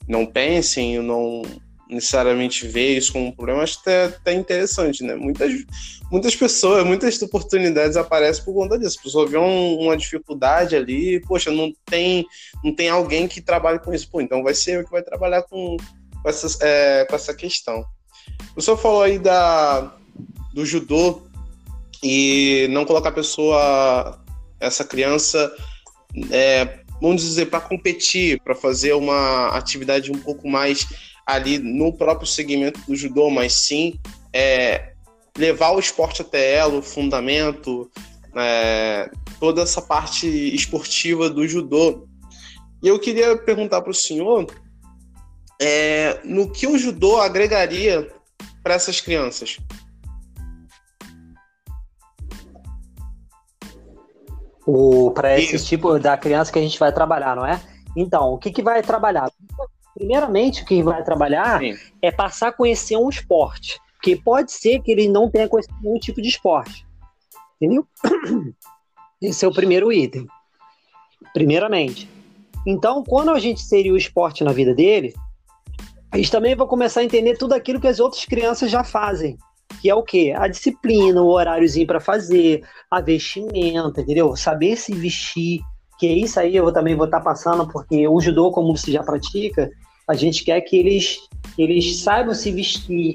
não pensem, não necessariamente ver isso como um problema, acho até, até interessante, né? Muitas, muitas pessoas, muitas oportunidades aparecem por conta disso. A pessoa vê um, uma dificuldade ali, poxa, não tem, não tem alguém que trabalhe com isso. Pô, então vai ser eu que vai trabalhar com, com, essa, é, com essa questão. O senhor falou aí da, do judô e não colocar a pessoa essa criança, é, vamos dizer, para competir, para fazer uma atividade um pouco mais ali no próprio segmento do judô, mas sim é, levar o esporte até ela, o fundamento, é, toda essa parte esportiva do judô. E eu queria perguntar para o senhor é, no que o judô agregaria para essas crianças. Para esse tipo da criança que a gente vai trabalhar, não é? Então, o que, que vai trabalhar? Primeiramente, o que vai trabalhar Sim. é passar a conhecer um esporte. Porque pode ser que ele não tenha conhecido nenhum tipo de esporte. Entendeu? Esse é o primeiro item. Primeiramente. Então, quando a gente inserir o esporte na vida dele, a gente também vai começar a entender tudo aquilo que as outras crianças já fazem que é o quê? A disciplina, o horáriozinho para fazer, a vestimenta, entendeu? Saber se vestir, que é isso aí eu também vou estar tá passando, porque o judô, como você já pratica, a gente quer que eles, eles saibam se vestir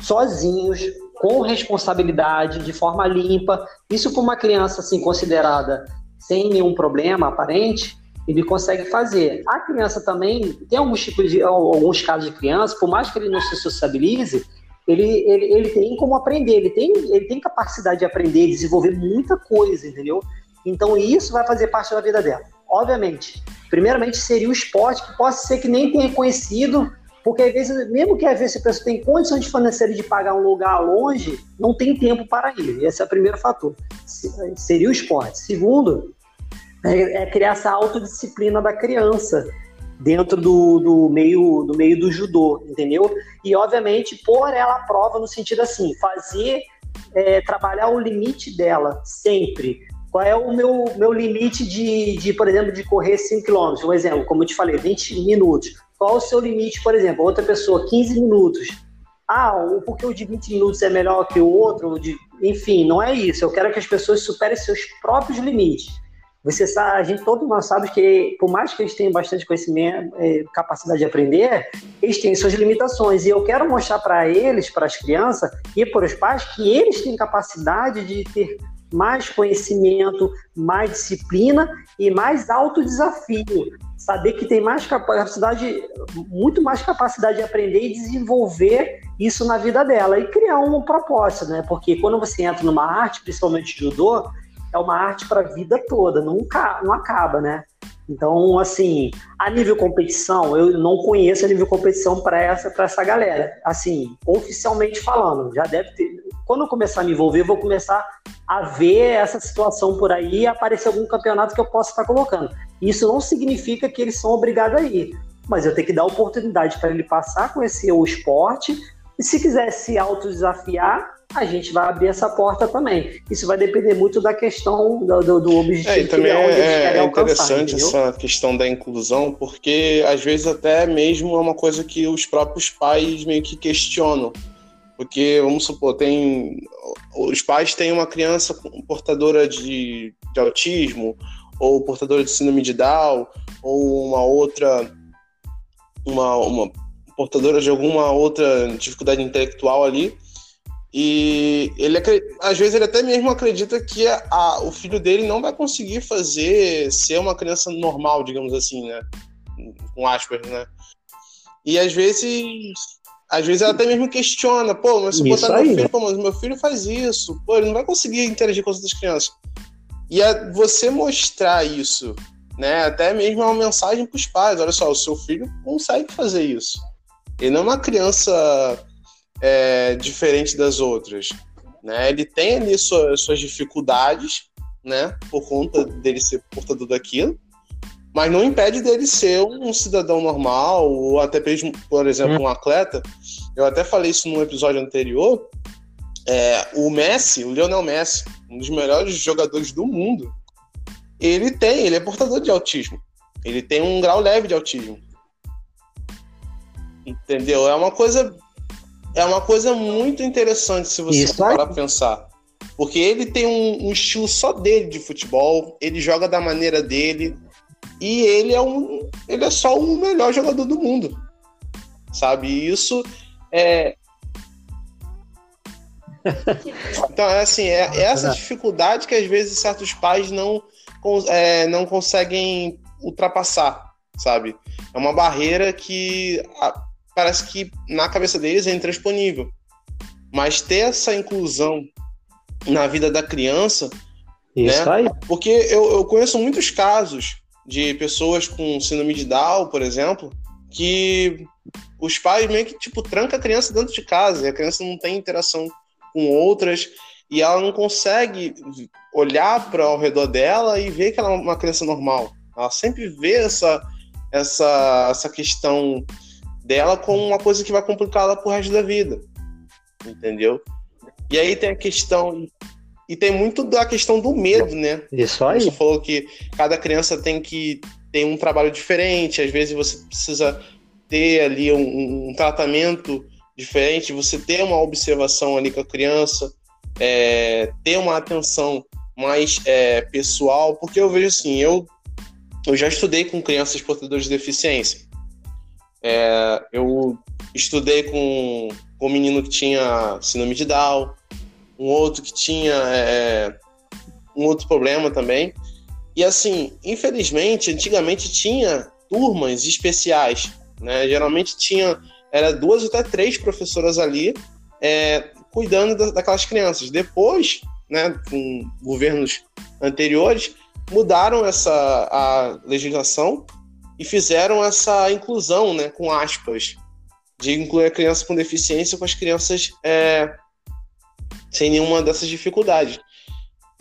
sozinhos, com responsabilidade, de forma limpa. Isso para uma criança assim considerada sem nenhum problema aparente, ele consegue fazer. A criança também tem alguns tipos de alguns casos de criança, por mais que ele não se sociabilize, ele, ele, ele tem como aprender, ele tem, ele tem capacidade de aprender, desenvolver muita coisa, entendeu? Então isso vai fazer parte da vida dela. Obviamente, primeiramente seria o esporte, que possa ser que nem tenha conhecido, porque às vezes, mesmo que às vezes a pessoa tem condições financeiras de pagar um lugar longe, não tem tempo para ir. Esse é o primeiro fator. Seria o esporte. Segundo, é, é criar essa autodisciplina da criança dentro do, do, meio, do meio do judô, entendeu? E, obviamente, pôr ela à prova no sentido assim, fazer, é, trabalhar o limite dela sempre. Qual é o meu, meu limite de, de, por exemplo, de correr 5 km? Um exemplo, como eu te falei, 20 minutos. Qual o seu limite, por exemplo? Outra pessoa, 15 minutos. Ah, porque o de 20 minutos é melhor que o outro? De... Enfim, não é isso. Eu quero que as pessoas superem seus próprios limites. Você sabe, a gente todos nós sabemos que por mais que eles tenham bastante conhecimento, é, capacidade de aprender, eles têm suas limitações e eu quero mostrar para eles, para as crianças e para os pais que eles têm capacidade de ter mais conhecimento, mais disciplina e mais alto desafio. Saber que tem mais capacidade, muito mais capacidade de aprender e desenvolver isso na vida dela e criar uma proposta, né? Porque quando você entra numa arte, principalmente judô, é uma arte para a vida toda, nunca não acaba, né? Então, assim, a nível competição, eu não conheço a nível competição para essa, essa galera. Assim, oficialmente falando, já deve ter. Quando eu começar a me envolver, eu vou começar a ver essa situação por aí e aparecer algum campeonato que eu possa estar colocando. Isso não significa que eles são obrigados a ir, mas eu tenho que dar oportunidade para ele passar conhecer o esporte e se quiser se autodesafiar, a gente vai abrir essa porta também. Isso vai depender muito da questão do, do, do objetivo. É, e também que- é, é alcançar, interessante essa questão da inclusão, porque às vezes até mesmo é uma coisa que os próprios pais meio que questionam. Porque, vamos supor, tem. Os pais têm uma criança portadora de, de autismo, ou portadora de síndrome de Down, ou uma outra. Uma, uma portadora de alguma outra dificuldade intelectual ali. E ele às vezes ele até mesmo acredita que a- a- o filho dele não vai conseguir fazer ser uma criança normal, digamos assim, né? Com aspas, né? E às vezes, às vezes ela até mesmo questiona, pô, mas se Isso botar aí, meu né? filho, pô, mas meu filho faz isso, pô, ele não vai conseguir interagir com as outras crianças. E é você mostrar isso, né? Até mesmo é uma mensagem para os pais, olha só, o seu filho consegue fazer isso. Ele não é uma criança é, diferente das outras, né? Ele tem ali sua- suas dificuldades, né? Por conta dele ser portador daquilo, mas não impede dele ser um cidadão normal ou até mesmo, por exemplo, um atleta. Eu até falei isso num episódio anterior. É, o Messi, o Lionel Messi, um dos melhores jogadores do mundo, ele tem, ele é portador de autismo. Ele tem um grau leve de autismo. Entendeu? É uma coisa é uma coisa muito interessante se você Isso parar pra pensar. Porque ele tem um, um estilo só dele de futebol, ele joga da maneira dele, e ele é um. Ele é só o melhor jogador do mundo. Sabe? E isso é. Então, é assim, é, é essa dificuldade que às vezes certos pais não, con- é, não conseguem ultrapassar, sabe? É uma barreira que a- parece que na cabeça deles é intransponível. Mas ter essa inclusão na vida da criança Isso né? aí. porque eu, eu conheço muitos casos de pessoas com síndrome de Down, por exemplo, que os pais meio que tipo tranca a criança dentro de casa e a criança não tem interação com outras e ela não consegue olhar para ao redor dela e ver que ela é uma criança normal. Ela sempre vê essa essa essa questão dela como uma coisa que vai complicar ela pro resto da vida. Entendeu? E aí tem a questão e tem muito da questão do medo, né? Isso Você aí. falou que cada criança tem que ter um trabalho diferente, às vezes você precisa ter ali um, um tratamento diferente, você ter uma observação ali com a criança, é, ter uma atenção mais é, pessoal, porque eu vejo assim, eu, eu já estudei com crianças portadoras de deficiência. É, eu estudei com, com um menino que tinha síndrome de Down, um outro que tinha é, um outro problema também. E assim, infelizmente, antigamente tinha turmas especiais, né? Geralmente tinha era duas ou até três professoras ali é, cuidando da- daquelas crianças. Depois, né, com governos anteriores, mudaram essa a legislação e fizeram essa inclusão, né, com aspas, de incluir a criança com deficiência com as crianças é, sem nenhuma dessas dificuldades.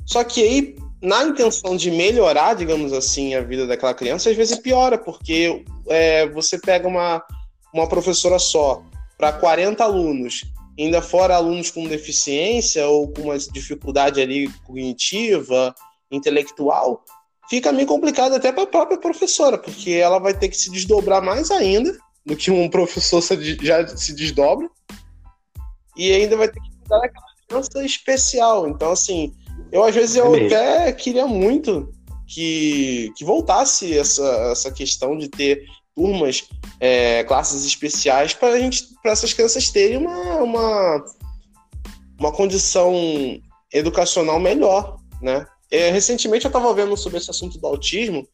Só que aí, na intenção de melhorar, digamos assim, a vida daquela criança, às vezes piora, porque é, você pega uma, uma professora só para 40 alunos, ainda fora alunos com deficiência ou com uma dificuldade ali cognitiva, intelectual, fica meio complicado até para a própria professora, porque ela vai ter que se desdobrar mais ainda do que um professor já se desdobra, e ainda vai ter que cuidar daquela criança especial. Então, assim, eu às vezes eu É até queria muito que, que voltasse essa, essa questão de ter turmas, é, classes especiais para gente, para essas crianças terem uma, uma, uma condição educacional melhor, né? É, recentemente eu estava vendo sobre esse assunto do autismo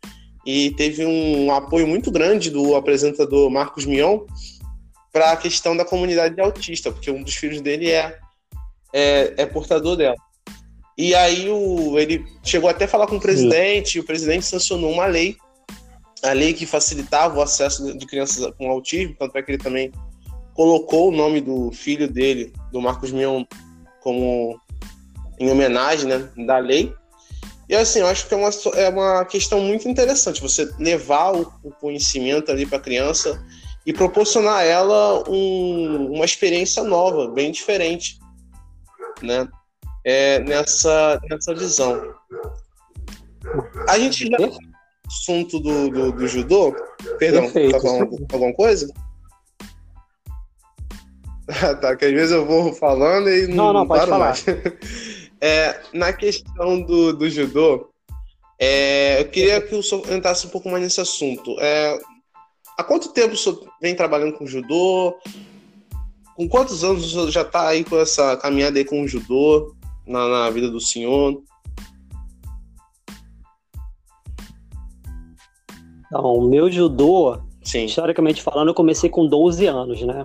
e teve um apoio muito grande do apresentador Marcos Mion para a questão da comunidade autista, porque um dos filhos dele é, é, é portador dela. E aí o, ele chegou até a falar com o presidente, e o presidente sancionou uma lei, a lei que facilitava o acesso de crianças com autismo, tanto é que ele também colocou o nome do filho dele, do Marcos Mion, como em homenagem né, da lei. E assim, eu acho que é uma, é uma questão muito interessante você levar o, o conhecimento ali para a criança e proporcionar a ela um- uma experiência nova, bem diferente. né? É, nessa, nessa visão. A gente já assunto do, do, do judô. Perdão, Perfeito. tá falando alguma coisa? Tá, que às vezes eu vou falando e não, Não, não, pode falar. mais. É, na questão do, do judô, é, eu queria que o senhor entrasse um pouco mais nesse assunto. É, há quanto tempo o senhor vem trabalhando com judô? Com quantos anos o senhor já está aí com essa caminhada aí com o judô na, na vida do senhor? Então, o meu judô, Sim. historicamente falando, eu comecei com 12 anos, né?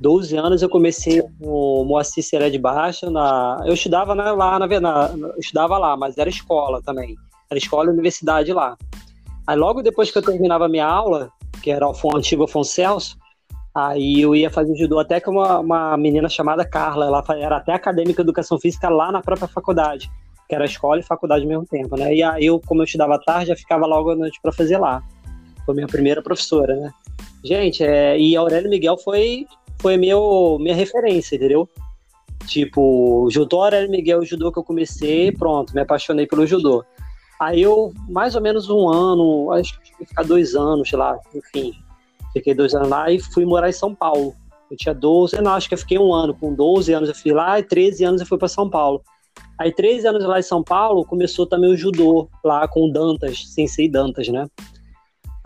12 anos eu comecei no Moacir Seré de Baixa, na... eu estudava né, lá, na, eu estudava lá, mas era escola também, era escola e universidade lá. Aí logo depois que eu terminava a minha aula, que era o antigo Afonso Celso, aí eu ia fazer judô até com uma, uma menina chamada Carla, ela era até acadêmica de educação física lá na própria faculdade, que era escola e faculdade ao mesmo tempo, né? E aí eu, como eu estudava tarde, já ficava logo à noite para fazer lá. Foi minha primeira professora, né? Gente, é, e Aurélio Miguel foi, foi meu, minha referência, entendeu? Tipo, judô Aurélio Miguel, o judô que eu comecei, pronto, me apaixonei pelo judô. Aí eu, mais ou menos um ano, acho que ficar dois anos lá, enfim. Fiquei dois anos lá e fui morar em São Paulo. Eu tinha 12, não, acho que eu fiquei um ano. Com 12 anos eu fui lá e 13 anos eu fui para São Paulo. Aí, 13 anos lá em São Paulo, começou também o judô, lá com o Dantas, Sensei Dantas, né?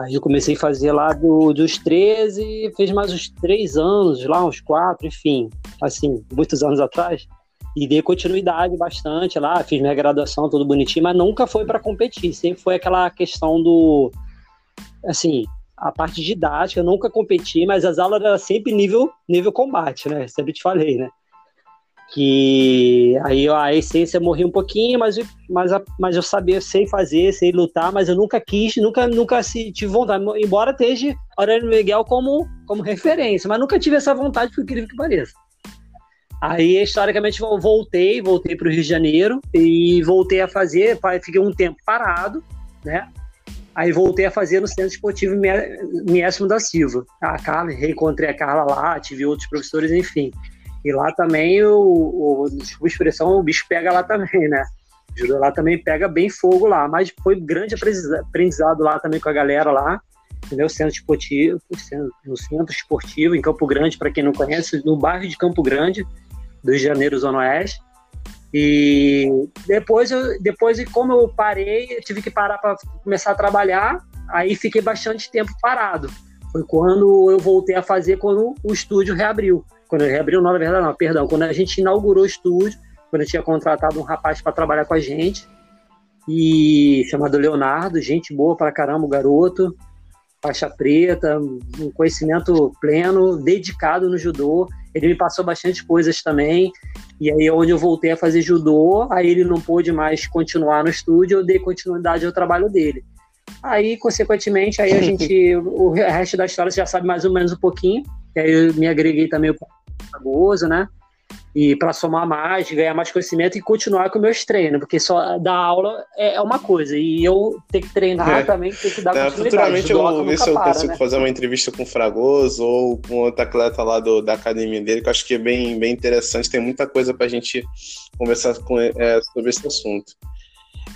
Aí eu comecei a fazer lá do, dos 13, fez mais uns 3 anos, lá uns 4, enfim, assim, muitos anos atrás. E dei continuidade bastante lá, fiz minha graduação, tudo bonitinho, mas nunca foi para competir, sempre foi aquela questão do. Assim, a parte didática, eu nunca competi, mas as aulas eram sempre nível, nível combate, né? Sempre te falei, né? Que aí a essência morria um pouquinho, mas, eu- mas, mas eu sabia, sei fazer, sei lutar, mas eu nunca quis, nunca, nunca tive vontade, embora esteja Aurélio Miguel como, como referência, mas nunca tive essa vontade, por incrível que pareça. Aí, historicamente, eu voltei, voltei para o Rio de Janeiro e voltei a fazer, fiquei um tempo parado, né? Aí voltei a fazer no Centro Esportivo Miésimo da Silva. A Carla, reencontrei a Carla lá, tive outros professores, enfim. E lá também, o, o, desculpa a expressão, o bicho pega lá também, né? Judô lá também pega bem fogo lá, mas foi grande aprendizado aprendizado lá também com a galera lá, entendeu? Centro esportivo, no centro esportivo em Campo Grande, para quem não conhece, no bairro de Campo Grande, do Rio de Janeiro, Zona Oeste. E depois, eu, depois como eu parei, eu tive que parar para começar a trabalhar, aí fiquei bastante tempo parado. Foi quando eu voltei a fazer quando o estúdio reabriu. Quando reabriu, não, na verdade, não, perdão, quando a gente inaugurou o estúdio, quando eu tinha contratado um rapaz para trabalhar com a gente, e chamado Leonardo, gente boa pra caramba, o garoto, faixa preta, um conhecimento pleno, dedicado no judô. Ele me passou bastante coisas também. E aí, onde eu voltei a fazer judô, aí ele não pôde mais continuar no estúdio, eu dei continuidade ao trabalho dele. Aí, consequentemente, aí a gente, o resto da história você já sabe mais ou menos um pouquinho. E aí eu me agreguei também o Fragoso, né? E para somar mais, ganhar mais conhecimento e continuar com meus treinos, porque só dar aula é é uma coisa, e eu ter que treinar É. também, ter que dar É, continuidade. futuramente eu vou ver se eu para, consigo né? fazer uma entrevista com o Fragoso ou com outro atleta lá do- da academia dele, que eu acho que é bem, bem interessante. Tem muita coisa pra gente conversar com, é, sobre esse assunto.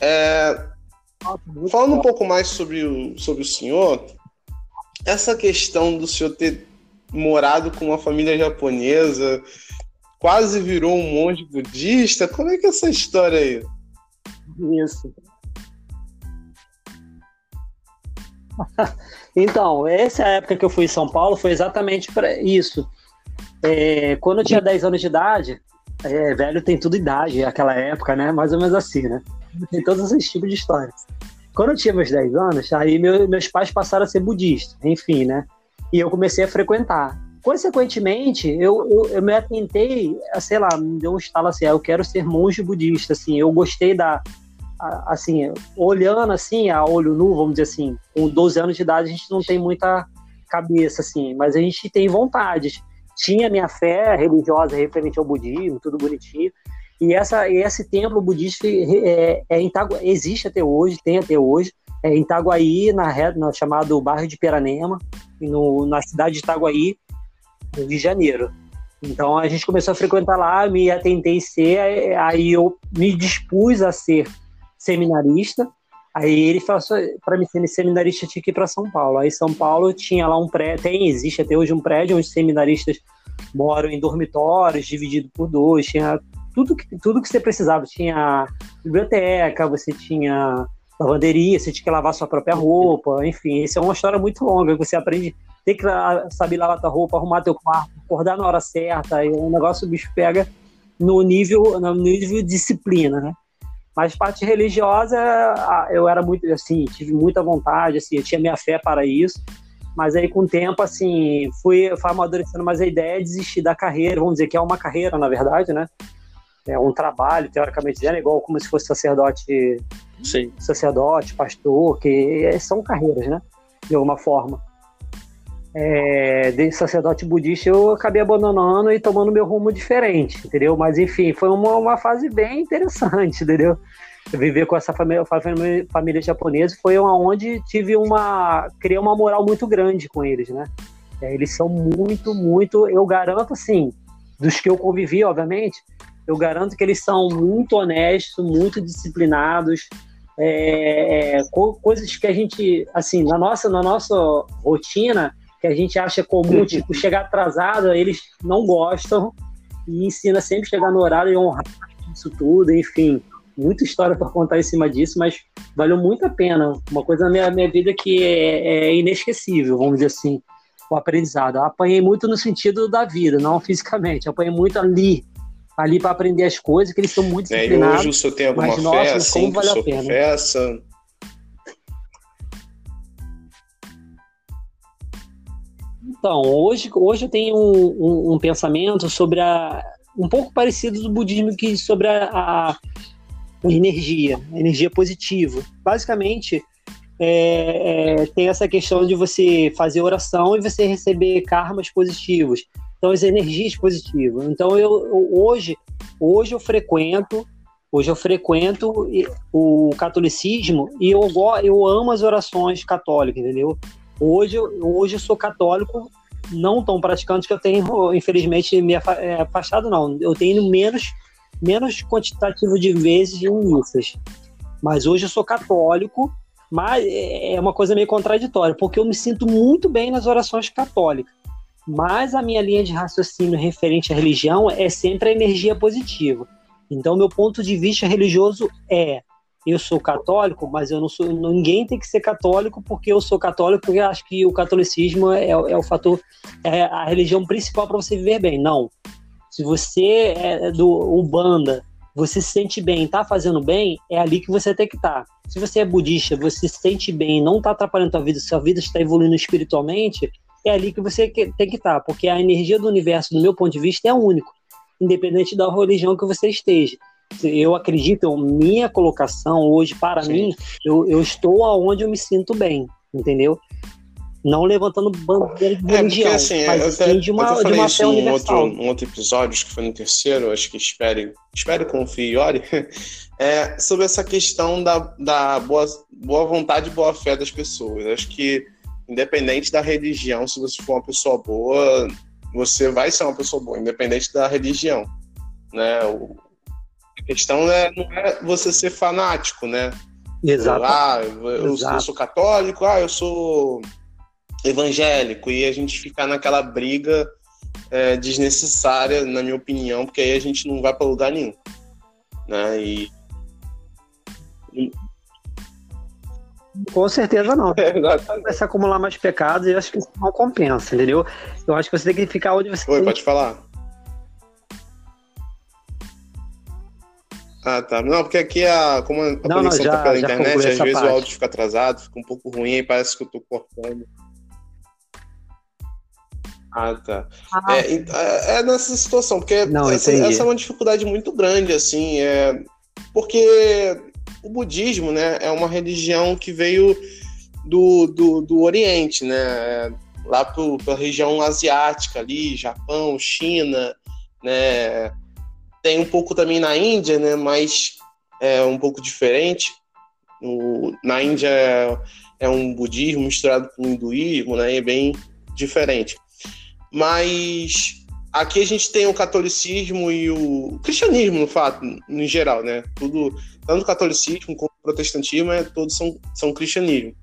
É, falando um pouco mais sobre o, sobre o senhor, essa questão do senhor ter morado com uma família japonesa, quase virou um monge budista, como é que é essa história aí? Isso. então, essa época que eu fui em São Paulo foi exatamente para isso. É, quando eu tinha 10 anos de idade, é, velho tem tudo idade, aquela época, né? Mais ou menos assim, né? Tem todos esses tipos de histórias. Quando eu tinha meus 10 anos, aí meu- meus pais passaram a ser budistas, enfim, né? E eu comecei a frequentar. Consequentemente, eu, eu, eu me atentei, sei lá, me deu um estalo assim, ah, eu quero ser monge budista, assim, eu gostei da, assim, olhando assim, a olho nu, vamos dizer assim, com 12 anos de idade a gente não tem muita cabeça, assim, mas a gente tem vontades. Tinha minha fé religiosa referente ao budismo, tudo bonitinho, e essa, esse templo budista é, é em Itagu- existe até hoje, tem até hoje, é em Itaguaí, na, no chamado bairro de Peranema, no, na cidade de Itaguaí, no Rio de Janeiro. Então a gente começou a frequentar lá, me atentei ser, aí eu me dispus a ser seminarista. Aí ele falou para me ser seminarista tinha que ir para São Paulo. Aí São Paulo tinha lá um prédio, tem existe até hoje um prédio onde seminaristas moram em dormitórios dividido por dois, tinha tudo que tudo que você precisava, tinha biblioteca, você tinha lavanderia, você tinha que lavar sua própria roupa, enfim, isso é uma história muito longa, você aprende tem que saber lavar tua roupa, arrumar teu quarto, acordar na hora certa, e o negócio o bicho pega no nível, no nível disciplina, né? Mas parte religiosa, eu era muito, assim, tive muita vontade, assim, eu tinha minha fé para isso, mas aí com o tempo, assim, fui, fui amadurecendo mais a ideia de desistir da carreira, vamos dizer que é uma carreira, na verdade, né? É um trabalho, teoricamente dizendo, igual como se fosse sacerdote, Sim. sacerdote, pastor, que são carreiras, né? De alguma forma é, de sacerdote budista, eu acabei abandonando e tomando meu rumo diferente, entendeu? Mas enfim, foi uma, uma fase bem interessante, entendeu? Viver com essa família, família, família japonesa foi onde tive uma. criei uma moral muito grande com eles, né? É, eles são muito, muito. Eu garanto, assim, dos que eu convivi, obviamente, eu garanto que eles são muito honestos, muito disciplinados. É, é, coisas que a gente, assim, na nossa, na nossa rotina, que a gente acha comum, tipo, chegar atrasado, eles não gostam e ensina sempre a chegar no horário e honrar isso tudo, enfim. Muita história para contar em cima disso, mas valeu muito a pena. Uma coisa na minha, minha vida que é, é inesquecível, vamos dizer assim, o aprendizado. Eu apanhei muito no sentido da vida, não fisicamente. Eu apanhei muito ali, ali para aprender as coisas, que eles são muito disciplinados. É, e hoje o senhor tem alguma mas, fé, nossa, assim, como que vale o a senhor pena. Então, hoje, hoje eu tenho um, um, um pensamento sobre a. um pouco parecido do budismo que sobre a, a energia, a energia positiva. Basicamente, é, é, tem essa questão de você fazer oração e você receber karmas positivos. Então, as energias positivas. Então, eu, eu hoje, hoje eu frequento Hoje eu frequento o catolicismo e eu, eu amo as orações católicas, entendeu? Hoje, hoje eu sou católico, não tão praticante que eu tenho, infelizmente, me é, afastado, não. Eu tenho menos, menos quantitativo de vezes em missas. Mas hoje eu sou católico, mas é uma coisa meio contraditória, porque eu me sinto muito bem nas orações católicas. Mas a minha linha de raciocínio referente à religião é sempre a energia positiva. Então, meu ponto de vista religioso é: eu sou católico, mas eu não sou. Ninguém tem que ser católico porque eu sou católico, porque acho que o catolicismo é, é o fator, é a religião principal para você viver bem. Não. Se você é do Umbanda, você se sente bem, tá fazendo bem, é ali que você tem que estar. Se você é budista, você se sente bem, não tá atrapalhando a tua vida, sua vida está evoluindo espiritualmente, é ali que você tem que estar, porque a energia do universo, do meu ponto de vista, é único independente da religião que você esteja. Eu acredito, minha colocação hoje, para Sim. mim, eu, eu estou aonde eu me sinto bem, entendeu? Não levantando bandeira de É, religião, assim, mas eu até, de eu uma, até de uma isso fé universal. outro, num outro episódio, acho que foi no terceiro, acho que espere, espere, confie e ore, é, sobre essa questão da, da boa, boa vontade e boa fé das pessoas. Acho que, independente da religião, se você for uma pessoa boa, você vai ser uma pessoa boa, independente da religião. Né? O- a questão é, não é você ser fanático, né? Exato. Ah, eu, eu Exato. sou católico, ah, eu sou evangélico, e a gente ficar naquela briga é, desnecessária, na minha opinião, porque aí a gente não vai para lugar nenhum. Né? E, Com certeza não. exatamente. Vai se acumular mais pecados e eu acho que isso não compensa, entendeu? Eu acho que você tem que ficar onde você Oi, tem pode falar? Ah, tá. Não, porque aqui a, como a Não, não, conexão já- tá pela internet, às vezes o parte. áudio fica atrasado, fica um pouco ruim, aí parece que eu tô cortando. Ah, tá. Ah, É, é, é nessa situação, porque Não, essa, essa é uma dificuldade muito grande, assim, é, porque o budismo, né, é uma religião que veio do, do, do Oriente, né, lá pro, pela região asiática ali, Japão, China, né, tem um pouco também na Índia, né, mas é um pouco diferente. O- na Índia é, é um budismo misturado com hinduísmo, né, é bem diferente. Mas aqui a gente tem o catolicismo e o cristianismo, no fato, em geral, né? Tudo, tanto o catolicismo como o protestantismo, é, todos são, são cristianismo.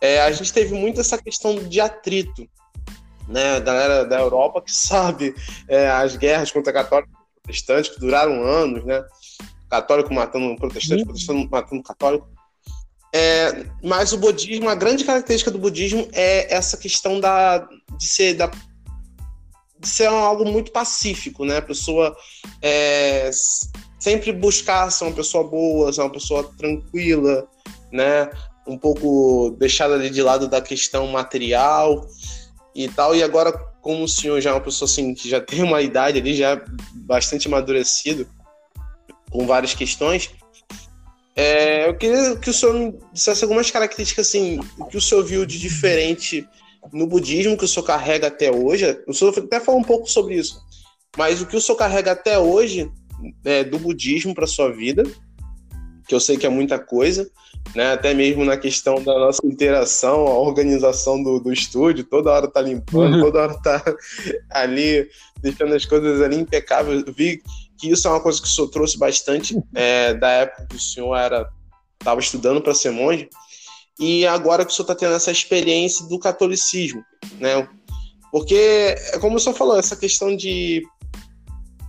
É, a gente teve muito essa questão de atrito, né? A galera da Europa que sabe é, as guerras contra católicos e protestantes que duraram anos, né? Católico matando protestante, Uhum. protestante matando católico. É, mas o budismo, a grande característica do budismo é essa questão da, de ser da, ser algo muito pacífico, né? A pessoa é, sempre buscar ser uma pessoa boa, ser uma pessoa tranquila, né? Um pouco deixada de lado da questão material e tal. E agora, como o senhor já é uma pessoa assim que já tem uma idade ali, já é bastante amadurecido com várias questões, é, eu queria que o senhor me dissesse algumas características assim, que o senhor viu de diferente no budismo que o senhor carrega até hoje. O senhor até falou um pouco sobre isso, mas o que o senhor carrega até hoje é, do budismo para sua vida, que eu sei que é muita coisa, né? Até mesmo na questão da nossa interação, a organização do, do estúdio, toda hora tá limpando, toda hora tá ali deixando as coisas ali impecáveis. Vi que isso é uma coisa que o senhor trouxe bastante é, da época que o senhor era estava estudando para ser monge e agora que o senhor está tendo essa experiência do catolicismo, né? Porque, é como o senhor falou, essa questão de.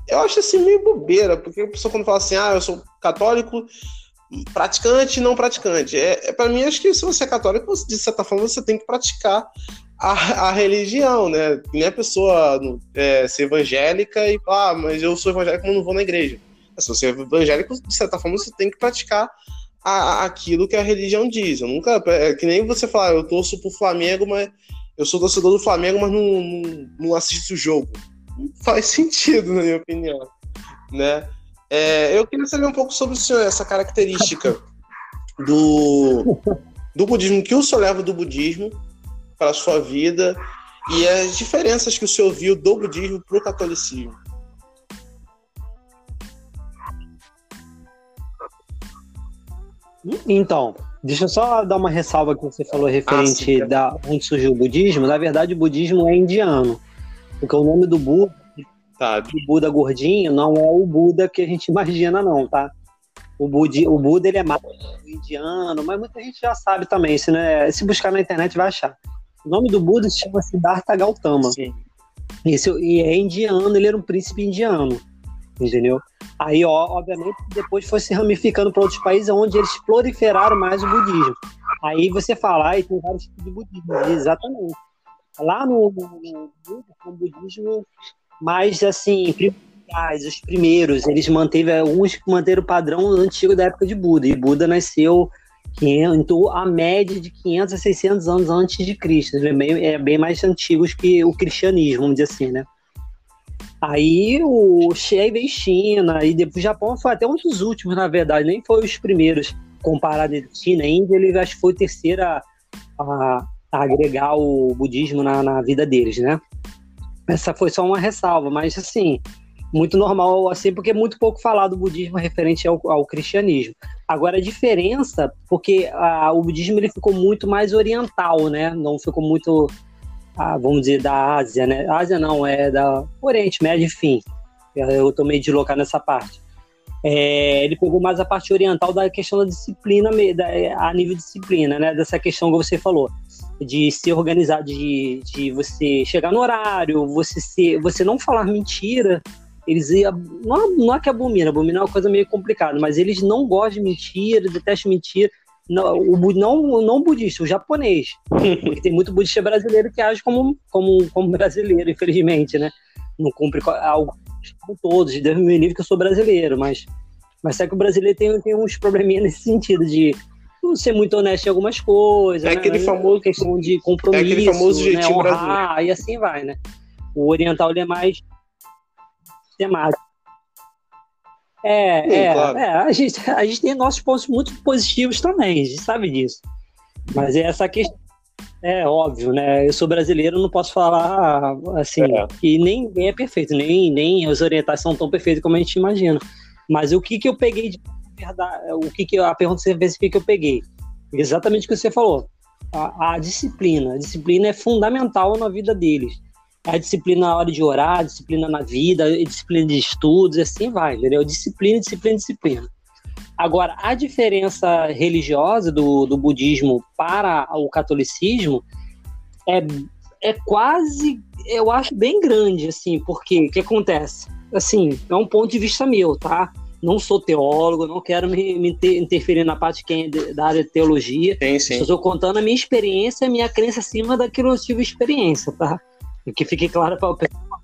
Eu acho assim meio bobeira, porque a pessoa quando fala assim, ah, eu sou católico, praticante e não praticante. É, é, para mim, acho que se você é católico, de certa forma, você tem que praticar a, a religião, né? Nem a pessoa é, ser evangélica e falar, ah, mas eu sou evangélico, mas não vou na igreja. Se você é evangélico, de certa forma, você tem que praticar a- aquilo que a religião diz. Eu nunca. É que nem você falar, eu torço pro Flamengo, mas eu sou torcedor do Flamengo, mas não, não, não assisto o jogo. Não faz sentido, na minha opinião. Né? É, eu queria saber um pouco sobre o senhor, essa característica do, do budismo, que o senhor leva do budismo para a sua vida e as diferenças que o senhor viu do budismo para o catolicismo. Então, deixa eu só dar uma ressalva que você falou referente sim. da onde surgiu o budismo. Na verdade, o budismo é indiano. Porque o nome do Buda, Tá, o Buda gordinho, não é o Buda que a gente imagina, não, tá? O, Budi, o Buda ele é mais indiano, mas muita gente já sabe também. Se, né, se buscar na internet vai achar. O nome do Buda se chama Siddhartha Gautama. sim. Esse, e é indiano, ele era um príncipe indiano, entendeu? Aí, ó, obviamente, depois foi se ramificando para outros países onde eles proliferaram mais o budismo. Aí você fala, aí tem vários tipos de budismo. Exatamente. Lá no, no, no budismo mais, assim, primordiais, os primeiros. Eles manteve, uns manteram o padrão antigo da época de Buda. E Buda nasceu 500, então, a média de 500 a 600 anos antes de Cristo. É bem, é bem mais antigos que o cristianismo, vamos dizer assim, né? Aí o Xie veio China, e depois o Japão foi até um dos últimos, na verdade, nem foi os primeiros, comparado a China e Índia, ele acho que foi o terceiro a, a- a agregar o budismo na, na vida deles, né? Essa foi só uma ressalva, mas assim, muito normal, assim, porque é muito pouco falado do budismo referente ao, ao cristianismo. Agora, a diferença, porque ah, o budismo ele ficou muito mais oriental, né? Não ficou muito, ah, vamos dizer, da Ásia, né? Ásia não, é da Oriente Médio, enfim. Eu tô meio deslocado nessa parte. É, ele pegou mais a parte oriental da questão da disciplina, da- a nível disciplina, né? Dessa questão que você falou, de ser organizado, de, de você chegar no horário, você ser, você não falar mentira. Eles não, não é que abomina, abomina é uma coisa meio complicada, mas eles não gostam de mentira, detestam mentira. Não, o, não, não budista, o japonês. Porque tem muito budista brasileiro que age como, como, como brasileiro, infelizmente, né? Não cumpre algo com todos, Deus me livre que eu sou brasileiro, mas, mas é que o brasileiro tem, tem uns probleminhas nesse sentido de não ser muito honesto em algumas coisas. É né? aquele famoso- questão de compromisso, é aquele famoso né? jeitinho honrar, e assim vai, né? O oriental ele é mais temático. É, Sim, é, claro. é, a gente, a gente tem nossos pontos muito positivos também, a gente sabe disso. Mas é essa questão. É óbvio, né? Eu sou brasileiro, não posso falar assim, É. que nem ninguém é perfeito, nem, nem os orientais são tão perfeitos como a gente imagina. Mas o que que eu peguei de verdade, o que que a pergunta que você fez, o que que eu peguei? Exatamente o que você falou. A, a disciplina, a disciplina é fundamental na vida deles. A disciplina na hora de orar, a disciplina na vida, a disciplina de estudos, assim vai, entendeu? Disciplina, disciplina, disciplina. Agora, a diferença religiosa do, do budismo para o catolicismo é, é quase, eu acho, bem grande, assim, porque o que acontece? Assim, é um ponto de vista meu, tá? Não sou teólogo, não quero me, me inter- interferir na parte quem é da área de teologia. Sim, sim. Estou contando a minha experiência, a minha crença acima daquilo que eu tive experiência, tá? Que fique claro para o pessoal,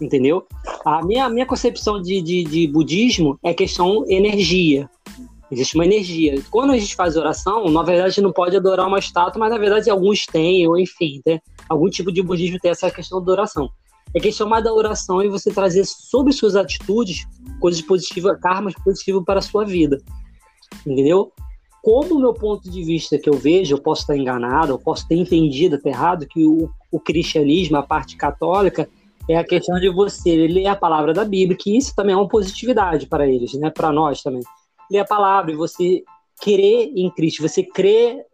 entendeu? A minha, a minha concepção de, de, de budismo é questão energia. Existe uma energia. Quando a gente faz oração, na verdade a gente não pode adorar uma estátua, mas na verdade alguns têm, ou enfim, né? algum tipo de budismo tem essa questão da oração. É questão mais da oração e você trazer sobre suas atitudes coisas positivas, karmas positivos para a sua vida. Entendeu? Como o meu ponto de vista que eu vejo, eu posso estar enganado, eu posso ter entendido até errado, que o, o cristianismo, a parte católica, é a questão de você ler a palavra da Bíblia, que isso também é uma positividade para eles, né? Para nós também. Ler a palavra e você crer em Cristo, você crer,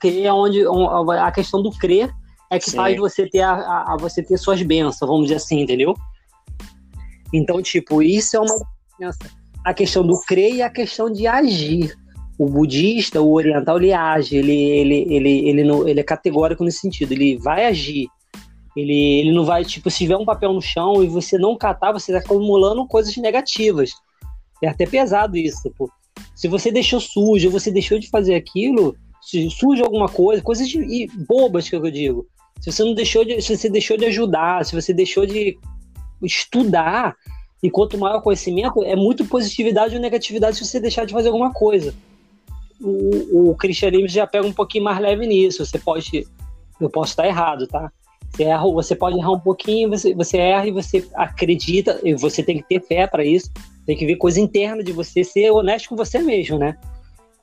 crer onde a questão do crer é que Sim. faz você ter a, a- a você ter suas bênçãos, vamos dizer assim, entendeu? Então, tipo, isso é uma diferença. A questão do crer e a questão de agir. O budista, o oriental, ele age, ele, ele, ele, ele, não, ele é categórico nesse sentido, ele vai agir. Ele, ele não vai, tipo, se tiver um papel no chão e você não catar, você está acumulando coisas negativas. É até pesado isso. Se você deixou sujo, você deixou de fazer aquilo, se suja alguma coisa, coisas de, bobas que eu digo. Se você não deixou de, se você deixou de ajudar, se você deixou de estudar, e quanto maior o conhecimento, é muito positividade ou negatividade se você deixar de fazer alguma coisa. O, o cristianismo já pega um pouquinho mais leve nisso. Você pode, eu posso estar errado, tá? Você, erra, você pode errar um pouquinho, você, você erra e você acredita, e você tem que ter fé para isso. Tem que ver coisa interna de você, ser honesto com você mesmo, né?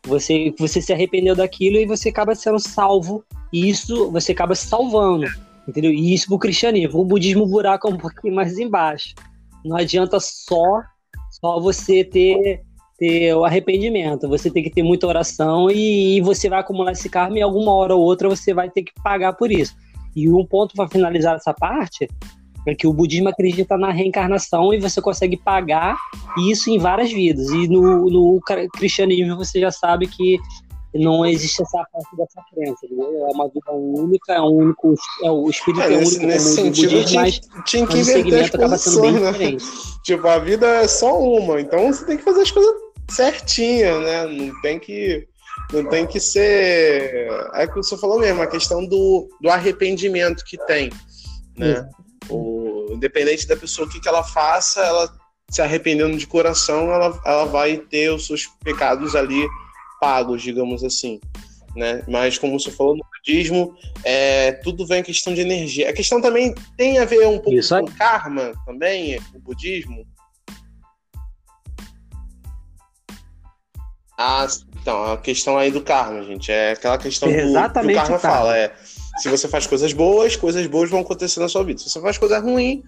Você, você se arrependeu daquilo e você acaba sendo salvo. E isso você acaba se salvando. Entendeu? E isso pro cristianismo. O budismo buraco é um pouquinho mais embaixo. Não adianta só, só você ter, ter o arrependimento. Você tem que ter muita oração e, e você vai acumular esse karma e alguma hora ou outra você vai ter que pagar por isso. E um ponto para finalizar essa parte é que o budismo acredita na reencarnação e você consegue pagar isso em várias vidas. E no, no cristianismo você já sabe que não existe essa parte dessa crença. entendeu? É uma vida única, é um único, é o espírito É, é, nesse, único nesse sentido, budismo, tinha, mas, tinha que mas o segmento acaba sendo bem né? diferente. Tipo, a vida é só uma, então você tem que fazer as coisas certinhas, né? Não tem que. Não tem que ser. É o que você falou mesmo, a questão do, do arrependimento que tem. Né? O, independente da pessoa, o que, que ela faça, ela se arrependendo de coração, ela, ela vai ter os seus pecados ali pagos, digamos assim. Né? Mas como você falou no budismo, é, tudo vem questão de energia. A questão também tem a ver um pouco com karma também, o budismo. Ah, então, a questão aí do karma, gente, é aquela questão do, Exatamente, do karma fala, é se você faz coisas boas, coisas boas vão acontecer na sua vida. Se você faz coisas ruins,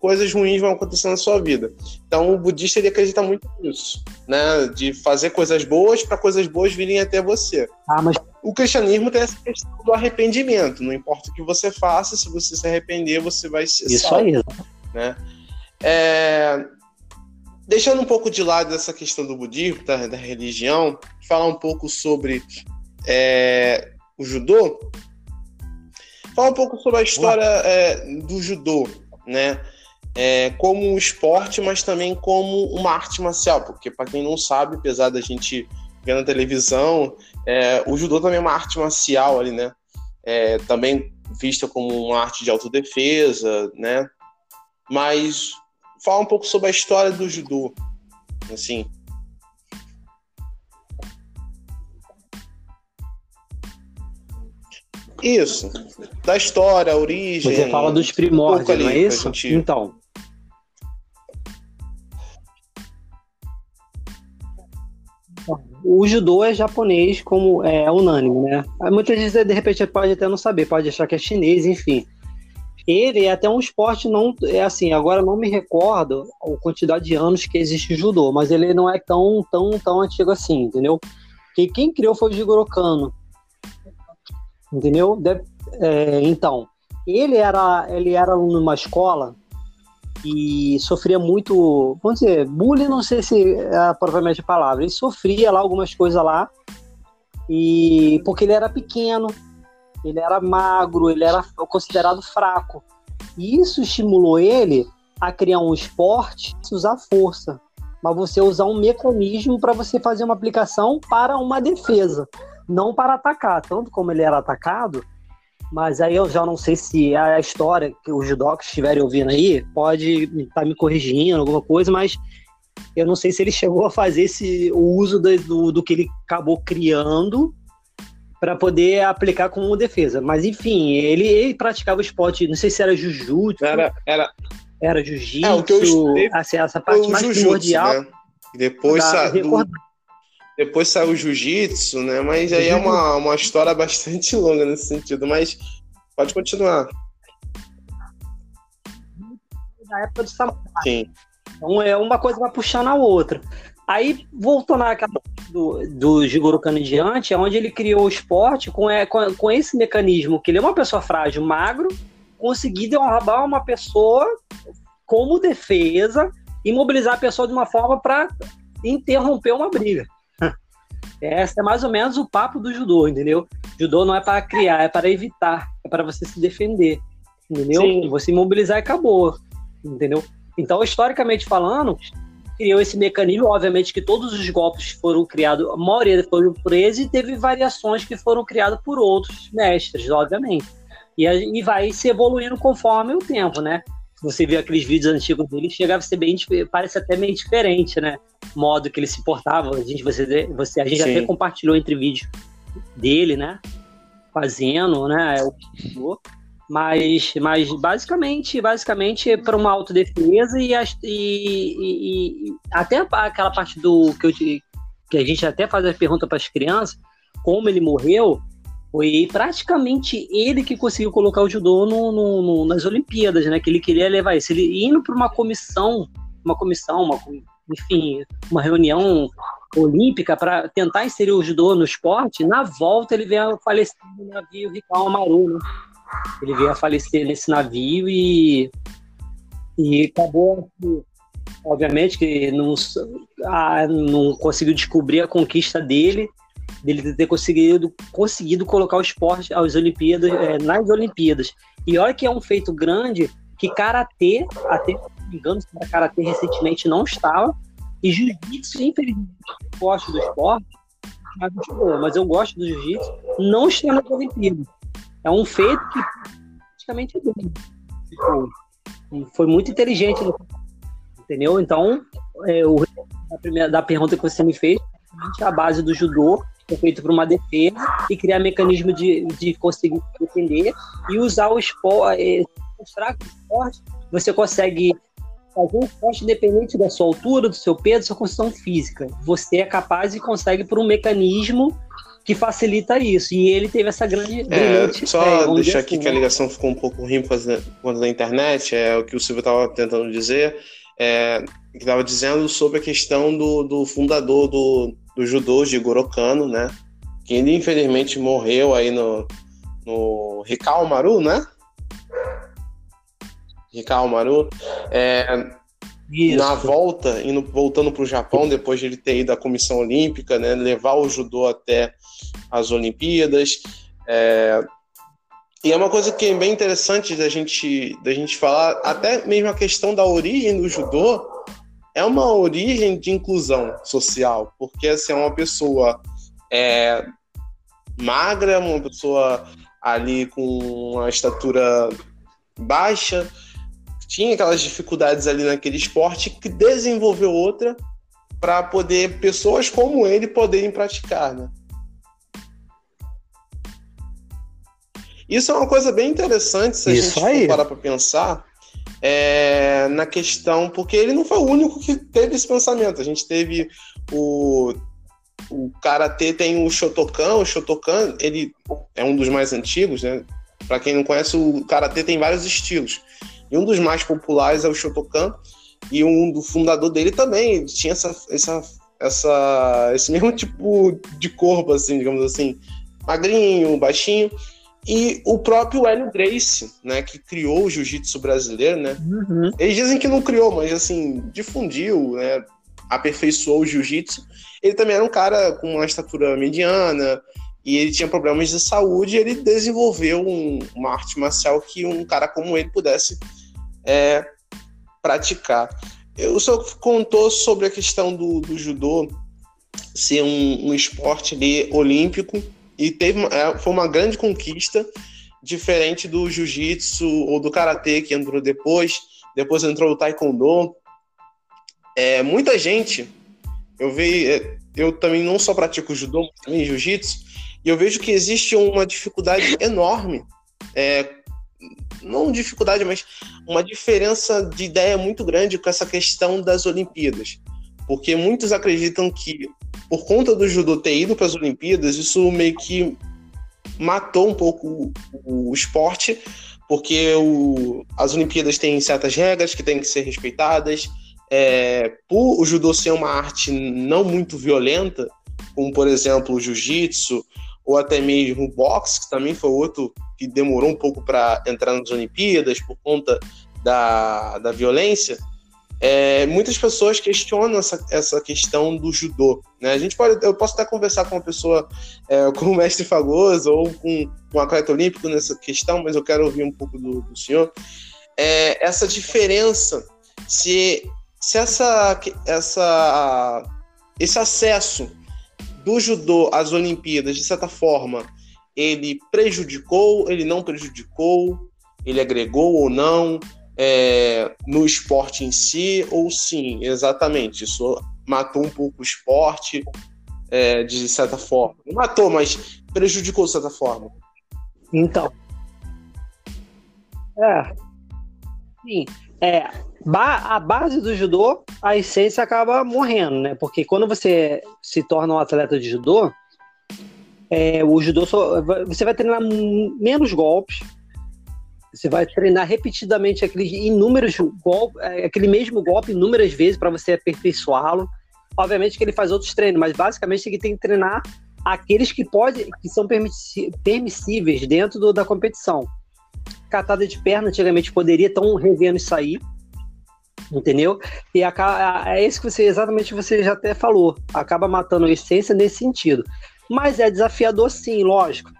coisas ruins vão acontecer na sua vida. Então, o budista ele acredita muito nisso, né? De fazer coisas boas para coisas boas virem até você. Ah, mas O cristianismo tem essa questão do arrependimento. Não importa o que você faça, se você se arrepender, você vai ser isso salvo. aí. né? É, Deixando um pouco de lado essa questão do budismo, da, da religião, falar um pouco sobre é, o judô. Falar um pouco sobre a história é, do judô, né? É, como um esporte, mas também como uma arte marcial, porque para quem não sabe, apesar da gente ver na televisão, é, o judô também é uma arte marcial ali, né? É, também vista como uma arte de autodefesa, né? Mas fala um pouco sobre a história do judô, assim. Isso, da história, a origem. Você fala dos primórdios, ali não é isso? gente- Então. O judô é japonês, como é unânime, né? Muitas vezes, de repente, pode até não saber, pode achar que é chinês, enfim. Ele é até um esporte não é assim. Agora não me recordo a quantidade de anos que existe judô, mas ele não é tão tão tão antigo assim, entendeu? Porque quem criou foi o Jigoro Kano, entendeu? É, então, Ele era, ele era aluno numa escola e sofria muito, vamos dizer, bullying, não sei se é provavelmente a palavra. Ele sofria lá algumas coisas lá e porque ele era pequeno, ele era magro, ele era considerado fraco. E isso estimulou ele a criar um esporte, usar força, mas você usar um mecanismo para você fazer uma aplicação para uma defesa, não para atacar. Tanto como ele era atacado, mas aí eu já não sei se a história que os judocas estiverem ouvindo aí pode estar tá me corrigindo, alguma coisa, mas eu não sei se ele chegou a fazer esse, o uso do, do, do que ele acabou criando para poder aplicar como defesa. Mas enfim, ele, ele, praticava esporte, não sei se era jiu-jitsu. Era, era, era jiu-jitsu, é, assim, essa parte mais primordial. Né? Depois, sa do, depois saiu o jiu-jitsu, né? Mas aí é uma, uma história bastante longa nesse sentido. Mas pode continuar. Na época do samurai. Sim. Então é uma coisa vai puxando a outra. Aí, voltando naquela do, do Jigoro Kano em diante, é onde ele criou o esporte com, é, com, com esse mecanismo, que ele é uma pessoa frágil, magro, conseguir derrubar uma pessoa como defesa e mobilizar a pessoa de uma forma para interromper uma briga. Essa é mais ou menos o papo do judô, entendeu? Judô não é para criar, é para evitar, é para você se defender, entendeu? Sim. Você mobilizar e acabou, entendeu? Então, historicamente falando, criou esse mecanismo, obviamente que todos os golpes foram criados, a maioria foram por eles e teve variações que foram criadas por outros mestres, obviamente. E, e vai se evoluindo conforme o tempo, né? Você vê aqueles vídeos antigos dele, chegava a ser bem, parece até meio diferente, né? O modo que ele se portava. A gente, você, você, a gente até compartilhou entre vídeos dele, né? Fazendo, né? O mas, mas basicamente, basicamente para uma autodefesa e, e, e, e, até aquela parte do que, eu, que a gente até faz a pergunta para as crianças, como ele morreu, foi praticamente ele que conseguiu colocar o judô no, no, no, nas Olimpíadas, né? Que ele queria levar isso. Ele indo para uma comissão, uma comissão, uma, enfim, uma reunião olímpica para tentar inserir o judô no esporte, na volta ele veio a falecer no navio Ricardo Amaru, né? Ele veio a falecer nesse navio e, e acabou, obviamente, que não, não conseguiu descobrir a conquista dele, dele ter conseguido, conseguido colocar o esporte às Olimpíadas, é, nas Olimpíadas. E olha que é um feito grande que karatê, até se karatê recentemente não estava, e jiu-jitsu, infelizmente, gosto do esporte, mas, mas eu gosto do jiu-jitsu, não está nas Olimpíadas. É um feito que praticamente tipo, foi muito inteligente, entendeu? Então, é, o, a primeira da pergunta que você me fez, a base do judô é feito para uma defesa e criar mecanismo de, de conseguir defender e usar o esporte, é, mostrar que o esporte você consegue fazer um esporte independente da sua altura, do seu peso, da sua condição física. Você é capaz e consegue por um mecanismo que facilita isso. E ele teve essa grande. É, só deixar aqui assim, que a né? ligação ficou um pouco ruim por conta da internet, é o que o Silvio estava tentando dizer, é, que estava dizendo sobre a questão do, do fundador do, do judô, de Gorokano, né? Que ele infelizmente morreu aí no, no Rikao Maru, né? Rikao Maru. É, isso. Na volta, indo, voltando para o Japão, depois de ele ter ido à Comissão Olímpica, né, levar o judô até as Olimpíadas. É... E é uma coisa que é bem interessante da gente, da gente falar, até mesmo a questão da origem do judô é uma origem de inclusão social, porque assim, é uma pessoa é, magra, uma pessoa ali com uma estatura baixa, tinha aquelas dificuldades ali naquele esporte que desenvolveu outra para poder pessoas como ele poderem praticar, né? Isso é uma coisa bem interessante se a Isso gente for parar para pensar é, na questão, porque ele não foi o único que teve esse pensamento. A gente teve o o karatê tem o Shotokan, o Shotokan ele é um dos mais antigos, né? Para quem não conhece, o karatê tem vários estilos. E um dos mais populares é o Shotokan, e um do fundador dele também tinha essa, essa, essa, esse mesmo tipo de corpo, assim, digamos assim, magrinho, baixinho. E o próprio Hélio Gracie, né, que criou o jiu-jitsu brasileiro, né? Uhum. Eles dizem que não criou, mas assim, difundiu, né? Aperfeiçoou o jiu-jitsu. Ele também era um cara com uma estatura mediana e ele tinha problemas de saúde. E ele desenvolveu um- uma arte marcial que um cara como ele pudesse é, praticar. O senhor contou sobre a questão do, do judô ser um, um esporte ali olímpico e teve é, foi uma grande conquista, diferente do jiu-jitsu ou do karatê que entrou depois. Depois entrou o taekwondo. É, muita gente, eu vejo, é, eu também não só pratico judô, também jiu-jitsu, e eu vejo que existe uma dificuldade enorme, é, não dificuldade, mas uma diferença de ideia muito grande com essa questão das Olimpíadas. Porque muitos acreditam que, por conta do judô ter ido para as Olimpíadas, isso meio que matou um pouco o, o esporte, porque o- as Olimpíadas têm certas regras que têm que ser respeitadas. É, por o judô ser uma arte não muito violenta, como por exemplo o jiu-jitsu, ou até mesmo o boxe, que também foi outro que demorou um pouco para entrar nas Olimpíadas por conta da, da violência, é, muitas pessoas questionam essa, essa questão do judô. Né? A gente pode, eu posso até conversar com uma pessoa é, como o mestre Fagoso ou com um atleta olímpico nessa questão, mas eu quero ouvir um pouco do, do senhor. É, essa diferença, se, se essa, essa, esse acesso do judô às Olimpíadas, de certa forma, ele prejudicou, ele não prejudicou, ele agregou ou não é, no esporte em si, ou sim, exatamente, isso matou um pouco o esporte é, de certa forma. Não matou, mas prejudicou de certa forma. Então. É. Sim. É. a base do judô, a essência acaba morrendo, né? Porque quando você se torna um atleta de judô, é, o judô só, você vai treinar menos golpes. Você vai treinar repetidamente aqueles inúmeros golpes, aquele mesmo golpe inúmeras vezes para você aperfeiçoá-lo. Obviamente que ele faz outros treinos, mas basicamente ele tem que treinar aqueles que pode, que são permissíveis dentro do- da competição. Catada de perna, antigamente poderia, estão revendo isso aí, entendeu? E é isso que você exatamente você já até falou, acaba matando a essência nesse sentido. Mas é desafiador, sim, lógico.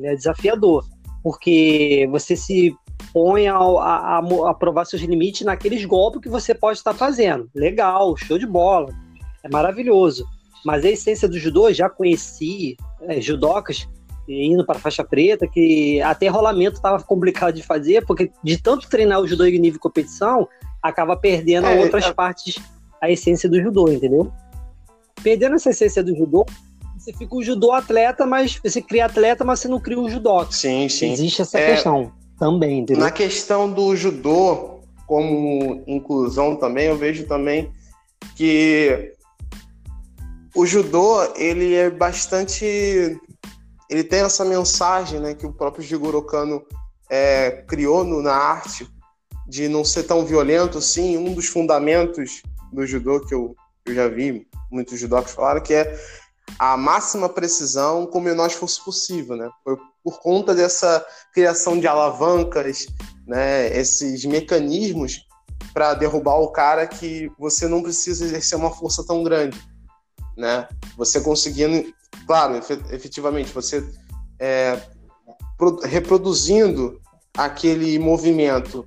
É desafiador, porque você se põe a, a, a provar seus limites naqueles golpes que você pode estar fazendo. Legal, show de bola, é maravilhoso. Mas a essência do judô, já conheci é, judocas indo para faixa preta, que até rolamento estava complicado de fazer, porque de tanto treinar o judô em nível de competição, acaba perdendo É, outras é- partes, a essência do judô, entendeu? Perdendo essa essência do judô, você fica o judô atleta, mas você cria atleta, mas você não cria o judô. Sim, sim. Existe essa É, questão também, entendeu? Na questão do judô, como inclusão também, eu vejo também que o judô, ele é bastante... Ele tem essa mensagem, né, que o próprio Jigoro Kano é, criou no- na arte, de não ser tão violento assim. Um dos fundamentos do judô que eu, eu já vi muitos judocas falaram que é a máxima precisão com o menor esforço possível, né? Foi por conta dessa criação de alavancas, né, esses mecanismos para derrubar o cara que você não precisa exercer uma força tão grande, né? Você conseguindo, claro, efe- efetivamente, você é, pro- reproduzindo aquele movimento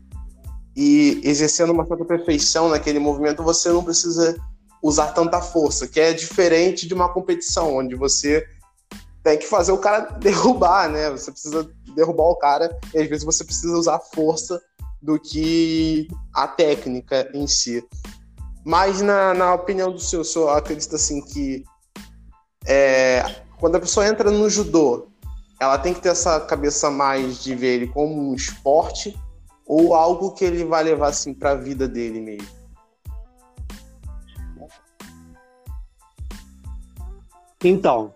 e exercendo uma certa perfeição naquele movimento, você não precisa usar tanta força, que é diferente de uma competição onde você tem que fazer o cara derrubar, né? Você precisa derrubar o cara e às vezes você precisa usar força do que a técnica em si. Mas na, na opinião do senhor, o senhor acredita assim que é, quando a pessoa entra no judô, ela tem que ter essa cabeça mais de ver ele como um esporte ou algo que ele vai levar assim para a vida dele mesmo? Então,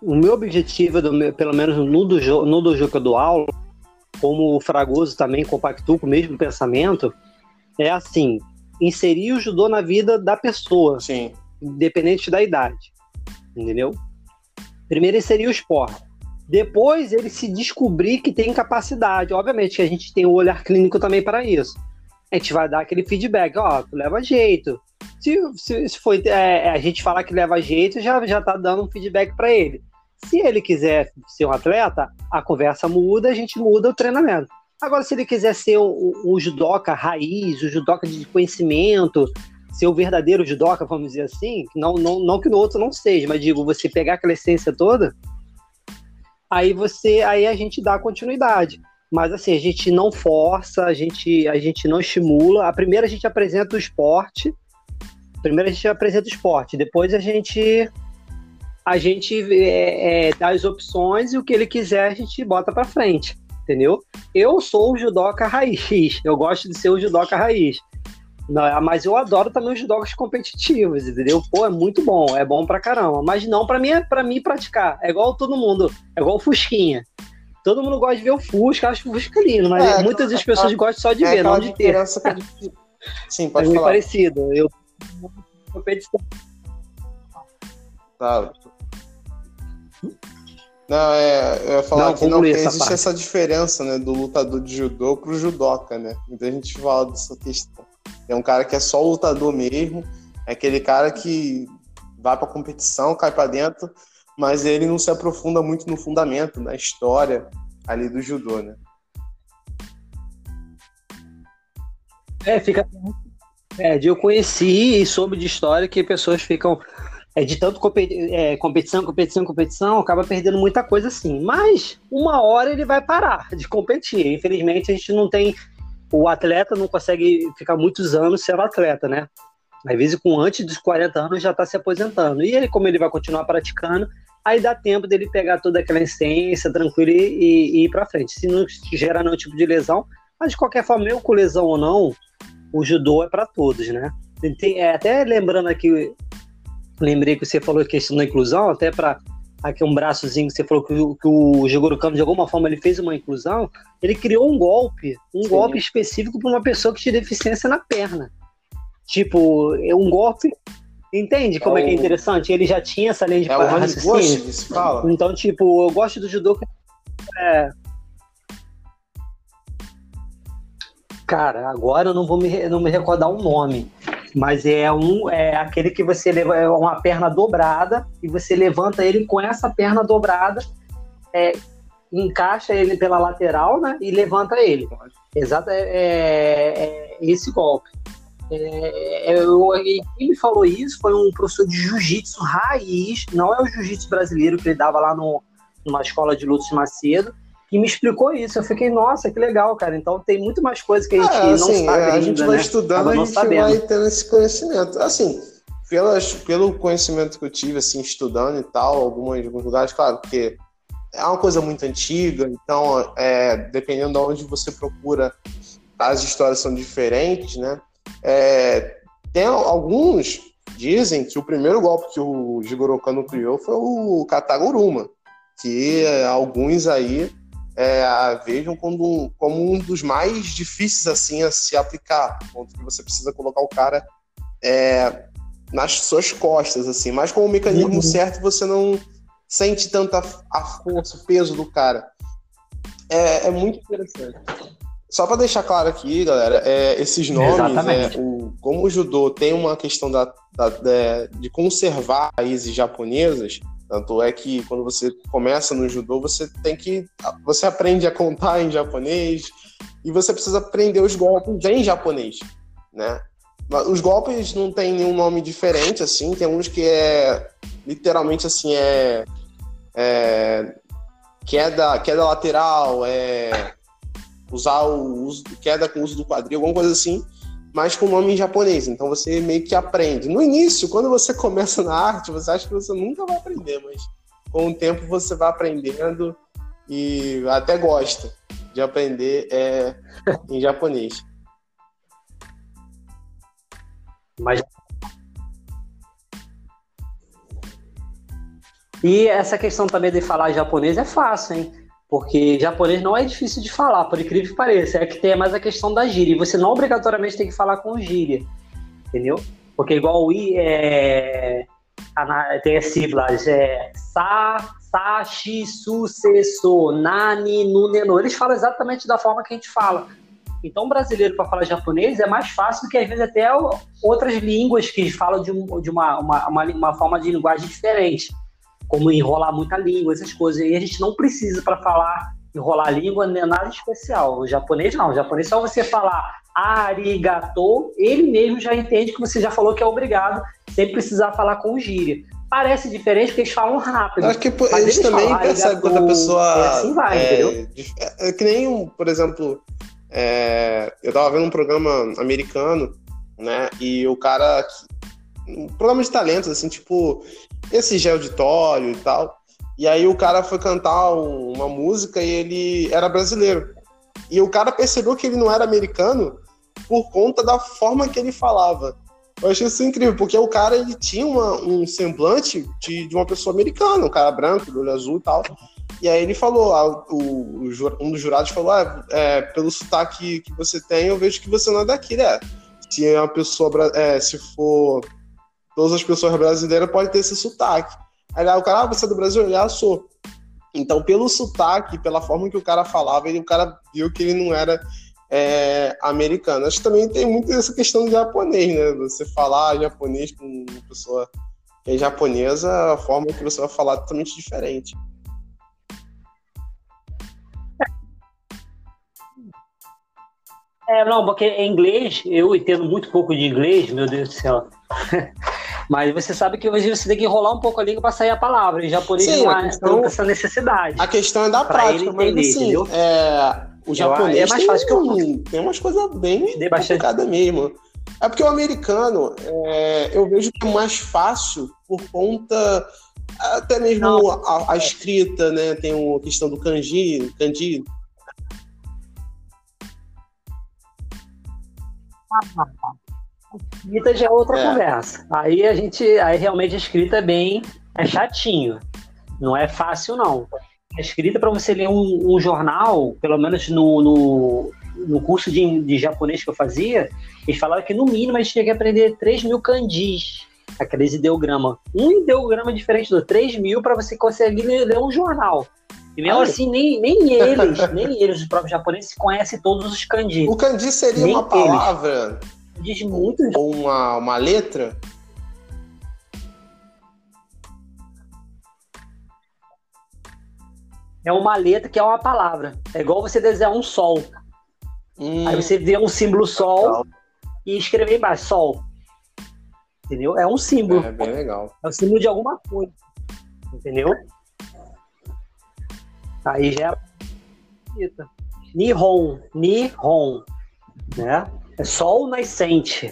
o meu objetivo, do meu- pelo menos no dojo, no dojo que eu dou aula, como o Fragoso também compactua com o mesmo pensamento, é assim, inserir o judô na vida da pessoa, Sim, independente da idade, entendeu? Primeiro inserir o esporte. Depois ele se descobrir que tem capacidade. Obviamente que a gente tem o olhar clínico também para isso. A gente vai dar aquele feedback, ó, tu leva jeito. Se, se, se foi, é, a gente falar que leva jeito, já, já tá dando um feedback para ele. Se ele quiser ser um atleta, a conversa muda, a gente muda o treinamento. Agora, se ele quiser ser o judoca raiz, o judoca de conhecimento, ser o verdadeiro judoca, vamos dizer assim, não, não, não que no outro não seja, mas digo, você pegar aquela essência toda, aí você, aí a gente dá continuidade. Mas assim, a gente não força, a gente, a gente não estimula. A primeira a gente apresenta o esporte, primeiro a gente apresenta o esporte, depois a gente a gente é, é, dá as opções e o que ele quiser a gente bota para frente, entendeu? Eu sou o judoca raiz, eu gosto de ser o judoca raiz. Não, mas eu adoro também os judocas competitivos, entendeu? Pô, é muito bom, é bom pra caramba. Mas não para mim, para mim praticar. É igual todo mundo, é igual o Fusquinha. Todo mundo gosta de ver o Fusca, acho o Fusca lindo, mas é, muitas das pessoas gostam só de é ver, não de ter. Que... Sim, pode é falar. parecido. Eu competição. Tá. Não, é, eu ia falar Não, que não tem, essa existe parte. essa diferença, né, do lutador de judô pro judoca, né? Muita gente fala dessa questão. É um cara que é só lutador mesmo, é aquele cara que vai pra competição, cai pra dentro, mas ele não se aprofunda muito no fundamento, na história ali do judô, né? É, fica. É, eu conheci e soube de história que pessoas ficam. É, de tanto competi- é, competição, competição, competição, acaba perdendo muita coisa assim. Mas uma hora ele vai parar de competir. Infelizmente, a gente não tem. O atleta não consegue ficar muitos anos sendo atleta, né? Às vezes, com antes dos 40 anos, já está se aposentando. E ele, como ele vai continuar praticando, aí dá tempo dele pegar toda aquela essência tranquilo e, e- e ir para frente. Se não gerar nenhum tipo de lesão, mas de qualquer forma, mesmo com lesão ou não, o judô é para todos, né? Tem- é, até lembrando aqui, lembrei que você falou a questão da inclusão, até para aqui um braçozinho que você falou que, o- que o Jigoro Kano, de alguma forma, ele fez uma inclusão, ele criou um golpe, um Sim. golpe específico para uma pessoa que tinha deficiência na perna. Tipo, é um golpe. Entende como é, que é o- interessante? Ele já tinha essa linha de É o raciocínio. Que se fala? Então, tipo, eu gosto do judô. que- É... Cara, agora eu não vou me, não me recordar o nome. Mas é um é aquele que você leva é uma perna dobrada e você levanta ele com essa perna dobrada, é, encaixa ele pela lateral, né? E levanta ele. Exato, é, é- é esse golpe. É, eu- quem me falou isso foi um professor de jiu-jitsu raiz, não é o jiu-jitsu brasileiro que ele dava lá no, numa escola de lutas Macedo, que me explicou isso. Eu fiquei, nossa, que legal, cara. Então tem muito mais coisas que a gente É, não assim, sabe é, a ainda, gente vai né? estudando, a não gente sabendo. vai tendo esse conhecimento. Assim, pelas, pelo conhecimento que eu tive, assim, estudando e tal, algumas, alguns lugares, claro, porque é uma coisa muito antiga, então, é, dependendo de onde você procura, as histórias são diferentes, né? É, tem alguns dizem que o primeiro golpe que o Jigoro Kano criou foi o Kataguruma, que alguns aí é, a vejam como um, como um dos mais difíceis assim a se aplicar, ponto que você precisa colocar o cara é, nas suas costas assim, mas com o mecanismo Uhum. certo você não sente tanta a força, o peso do cara. É, é muito interessante. Só para deixar claro aqui, galera, é, esses nomes, é, o, como o judô tem uma questão da, da- da- de conservar raízes japonesas, tanto é que quando você começa no judô, você tem que. Você aprende a contar em japonês e você precisa aprender os golpes em japonês, né? Os golpes não tem nenhum nome diferente, assim, tem uns que é literalmente assim, é. é queda, queda lateral, é usar o uso, queda com o uso do quadril, alguma coisa assim, mas com nome em japonês. Então você meio que aprende. No início, quando você começa na arte, você acha que você nunca vai aprender, mas com o tempo você vai aprendendo e até gosta de aprender é, em japonês. Mas... E essa questão também de falar japonês é fácil, hein? Porque japonês não é difícil de falar, por incrível que pareça. É que tem mais a questão da gíria. E você não obrigatoriamente tem que falar com gíria. Entendeu? Porque igual o I é. Tem as siglas, é sa, Sashi, Sucesso, Nani, Nuneno. Eles falam exatamente da forma que a gente fala. Então, o brasileiro, para falar japonês, é mais fácil do que, às vezes, até outras línguas que falam de, um- de uma, uma, uma, uma forma de linguagem diferente, como enrolar muita língua, essas coisas. E a gente não precisa, para falar, enrolar a língua, não é nada especial. O japonês, não. O japonês, só você falar arigato, ele mesmo já entende que você já falou que é obrigado, sem precisar falar com gíria. Parece diferente porque eles falam rápido. Acho que eles eles também falam, percebem quando a pessoa. é assim vai, entendeu? dif- é, é que nem, um, por exemplo, é, eu tava vendo um programa americano, né? E o cara. Um programa de talentos, assim, tipo, esse de auditório e tal. E aí o cara foi cantar um- uma música e ele era brasileiro. E o cara percebeu que ele não era americano por conta da forma que ele falava. Eu achei isso incrível, porque o cara ele tinha uma- um semblante de, de uma pessoa americana, um cara branco, do olho azul e tal. E aí ele falou, ah, o, um dos jurados falou, ah, é, pelo sotaque que você tem, eu vejo que você não é daqui, né? Se é uma pessoa, é, se for todas as pessoas brasileiras, pode ter esse sotaque. Aí lá o cara, ah, você é do Brasil? Ele, ah, sou. Então, pelo sotaque, pela forma que o cara falava, ele, o cara viu que ele não era é, americano. Acho que também tem muito essa questão de japonês, né? Você falar japonês com uma pessoa que é japonesa, a forma que você vai falar é totalmente diferente. É, não, porque em inglês, eu entendo muito pouco de inglês, meu Deus do céu. Mas você sabe que hoje você tem que enrolar um pouco a língua para sair a palavra. Em japonês Sim, não há questão- essa necessidade. A questão é da Pra prática, ele mas entender, assim, é, o japonês é mais tem, fácil que eu- tem umas coisas bem complicadas mesmo. É porque o americano, é, eu vejo que é mais fácil por conta até mesmo Não. a, a escrita, né? Tem a questão do kanji, kanji. Escrita já é outra É. conversa. Aí a gente, aí realmente a escrita é bem, é chatinho. Não é fácil não. A escrita para você ler um, um jornal, pelo menos no, no, no curso de, de japonês que eu fazia, eles falavam que no mínimo a gente tinha que aprender 3 mil kanjis, aqueles ideogramas. Um ideograma diferente do 3 mil para você conseguir ler, um jornal. E mesmo Olha. assim, nem, nem eles, nem eles, os próprios japoneses, conhecem todos os kanjis. O kanji seria Nem uma eles. Diz muito ou uma, uma letra? É uma letra que é uma palavra. É igual você desenhar um sol. Hum, Aí você vê um símbolo sol Legal. e escrever embaixo sol. Entendeu? É um símbolo. é bem legal. É o símbolo de alguma coisa. Entendeu? Aí já é. Nihon. Nihon. Né? É sol nascente.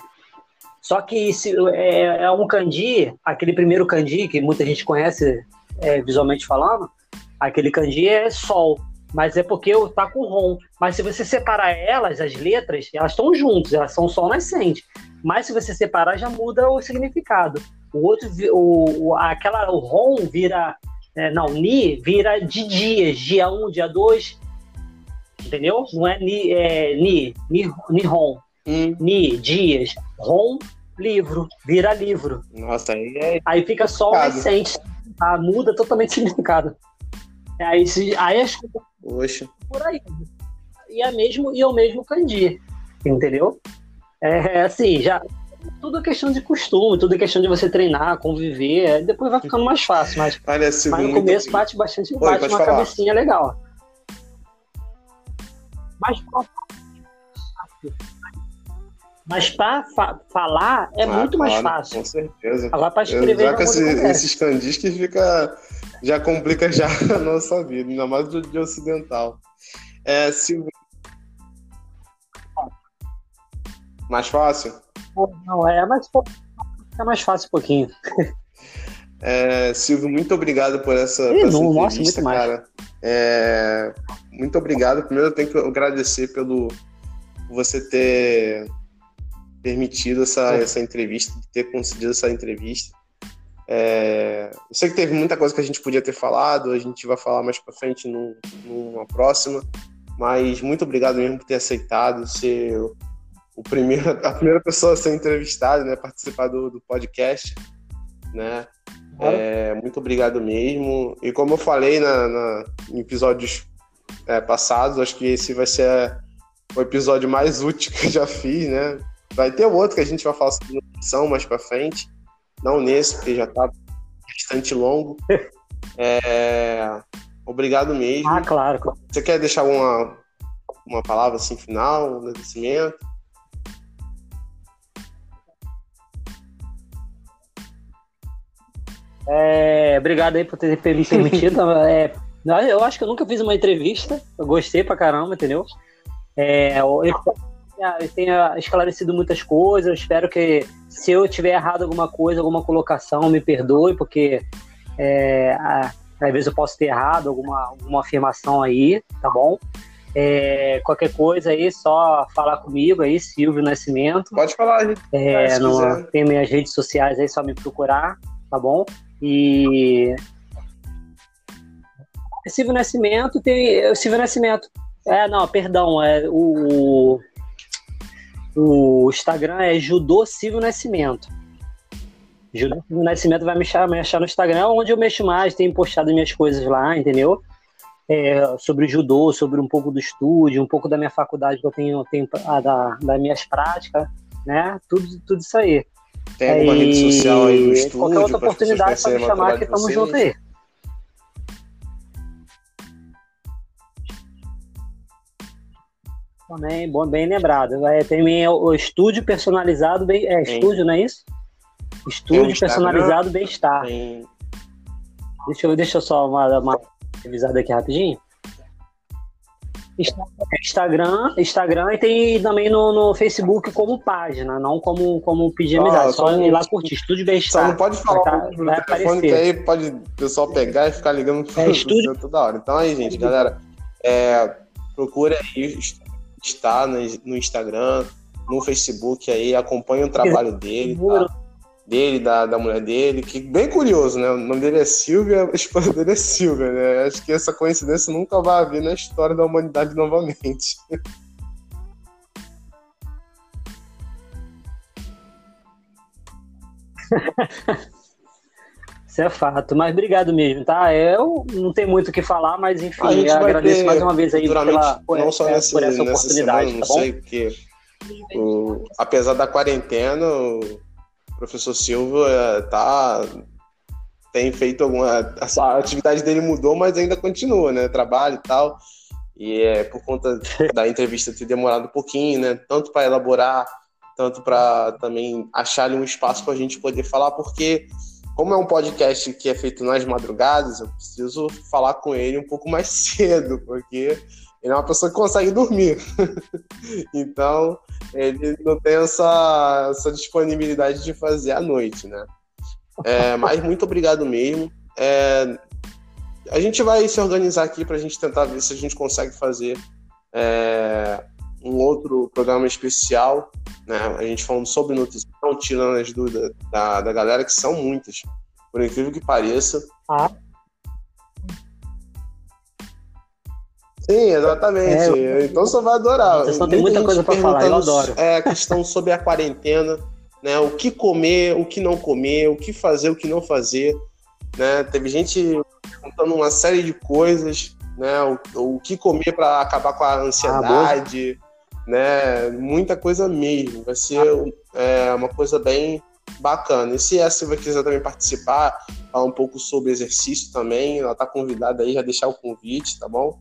Só que se, é, é um kanji, aquele primeiro kanji que muita gente conhece é, visualmente falando, aquele kanji é sol. Mas é porque tá com ron. Mas se você separar elas, as letras, elas estão juntas, elas são sol nascente. Mas se você separar, já muda o significado. O outro, o, o, aquela, o ron vira, é, não, ni vira de dias, dia 1, um, dia 2, entendeu? Não é ni, é ni, ni, ni ron, Hum, ni, dias, ron, livro, vira livro. nossa, aí é. Aí fica sol Significado. nascente, tá? muda totalmente o significado. Aí, se- aí as coisas por aí. E é mesmo e é o mesmo kanji, entendeu? É assim, já tudo é questão de costume, tudo é questão de você treinar, conviver, é, depois vai ficando mais fácil, mas, Olha, mas no começo bate bastante, Oi, bate uma falar. cabecinha legal. Mas mas pra fa- falar é Ah, muito mais claro, fácil. Com certeza. Agora pra escrever Já uma esse- esses candis que fica. Já complica já a nossa vida, ainda mais do de ocidental. É, Silvio. Mais fácil? Não, é mais, é mais fácil um pouquinho. É, Silvio, muito obrigado por essa, Ih, por essa não, nossa, muito mais. cara. É, muito obrigado. Primeiro eu tenho que agradecer pelo você ter permitido essa, É. essa entrevista, ter concedido essa entrevista. É, eu sei que teve muita coisa que a gente podia ter falado, a gente vai falar mais pra frente num- numa próxima, mas muito obrigado mesmo por ter aceitado ser o primeiro, a primeira pessoa a ser entrevistada, né, participar do, do podcast, né? É, muito obrigado mesmo. E como eu falei na, na- em episódios é, passados, acho que esse vai ser o episódio mais útil que eu já fiz, né? Vai ter outro que a gente vai falar sobre nutrição mais pra frente. Não nesse, porque já tá bastante longo. É, obrigado mesmo. Ah, claro. claro. Você quer deixar uma, uma palavra assim final, um agradecimento? É, obrado aí por ter me permitido. É, eu acho que eu nunca fiz uma entrevista. Eu gostei pra caramba, entendeu? É, eu tenha esclarecido muitas coisas. Eu espero que, se eu tiver errado alguma coisa, alguma colocação, me perdoe, porque é, às vezes eu posso ter errado alguma, alguma afirmação aí, tá bom? É, qualquer coisa aí, só falar comigo aí, Silvio Nascimento. Pode falar, gente. É, no- tem minhas redes sociais aí, só me procurar, tá bom? E. Silvio Nascimento tem. Silvio Nascimento. É, não, perdão. É, o, o Instagram é Judô Silvio Nascimento. Judô Silvio Nascimento vai me achar, me achar no Instagram, onde eu mexo mais, tenho postado minhas coisas lá, entendeu? É, sobre judô, sobre um pouco do estúdio, um pouco da minha faculdade que eu tenho, tenho da, das minhas práticas, né? Tudo, tudo isso aí. Tem alguma Aí, rede social aí no estúdio? Qualquer outra para oportunidade, só me chamar que de tamo vocês? junto aí. Também, bom, bem lembrado. É, tem minha- o estúdio personalizado, bem, é estúdio, não é isso? Estúdio personalizado bem-estar. Deixa eu, deixa eu só uma, uma revisada aqui rapidinho. Insta- Instagram, Instagram e tem também no, no Facebook como página, não como, como pedir Ah, amizade. só só ir lá curtir. Estúdio Só Bem-Estar. não pode falar tá- no vai telefone, que aparecer. aí pode o pessoal pegar e ficar ligando pro É, estúdio- toda hora. Então aí, gente, galera, é, procura aí no, no Instagram, no Facebook aí, acompanha o trabalho dele, tá? dele, da, da mulher dele, que bem curioso, né? O nome dele é Silvia, a esposa dele é Silvia, né? Acho que essa coincidência nunca vai haver na história da humanidade novamente. Isso é fato, mas obrigado mesmo, tá? Eu não tenho muito o que falar, mas enfim, eu agradeço mais uma vez aí pela, por, não só é, nesse, por essa nessa semana, oportunidade, não tá bom? sei, porque o- apesar da quarentena, o professor Silva é, tá, tem feito alguma. A atividade dele mudou, mas ainda continua, né? Trabalho e tal. E é por conta da entrevista ter demorado um pouquinho, né? Tanto para elaborar, tanto para também achar um espaço para a gente poder falar, porque como é um podcast que é feito nas madrugadas, eu preciso falar com ele um pouco mais cedo, porque ele é uma pessoa que consegue dormir. então, ele não tem essa, essa disponibilidade de fazer à noite, né? É, mas muito obrigado mesmo. É, a gente vai se organizar aqui para a gente tentar ver se a gente consegue fazer é, um outro programa especial, né? A gente falando sobre nutrição, tirando as dúvidas da, da galera, que são muitas, por incrível que pareça. Ah. Sim, exatamente. Então você vai adorar. Você só tem muita gente coisa pra falar, eu adoro. É, a questão sobre a quarentena, né? O que comer, o que não comer, o que fazer, o que não fazer, né? Teve gente perguntando uma série de coisas, né? O, o que comer para acabar com a ansiedade, né? Muita coisa mesmo. Vai ser é, uma coisa bem bacana. E se a Silvia quiser também participar, falar um pouco sobre exercício também, ela tá convidada aí, já deixar o convite, tá bom?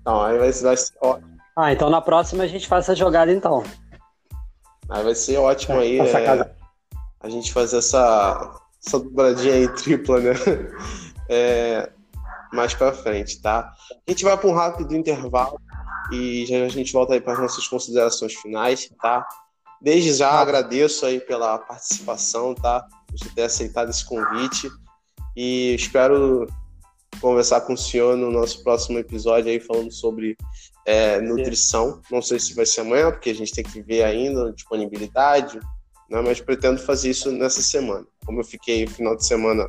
Então, aí vai, vai ser ótimo. Ah, então na próxima a gente faz essa jogada então. Aí vai ser ótimo aí é, a gente fazer essa, essa dobradinha aí tripla, né? É, mais pra frente, tá? A gente vai para um rápido intervalo e já a gente volta aí para as nossas considerações finais, tá? Desde já agradeço aí pela participação, tá? Você ter aceitado esse convite e espero conversar com o senhor no nosso próximo episódio aí falando sobre é, nutrição. Não sei se vai ser amanhã, porque a gente tem que ver ainda a disponibilidade, né? mas pretendo fazer isso nessa semana. Como eu fiquei final de semana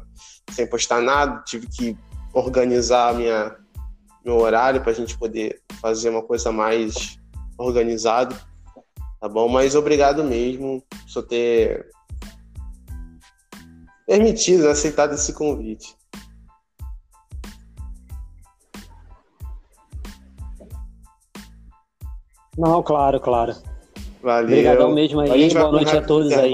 sem postar nada, tive que organizar minha, meu horário para a gente poder fazer uma coisa mais organizada, tá bom? Mas obrigado mesmo por ter permitido, né, aceitado esse convite. Não, claro, claro. Valeu. Obrigadão mesmo aí. Boa noite a todos aí.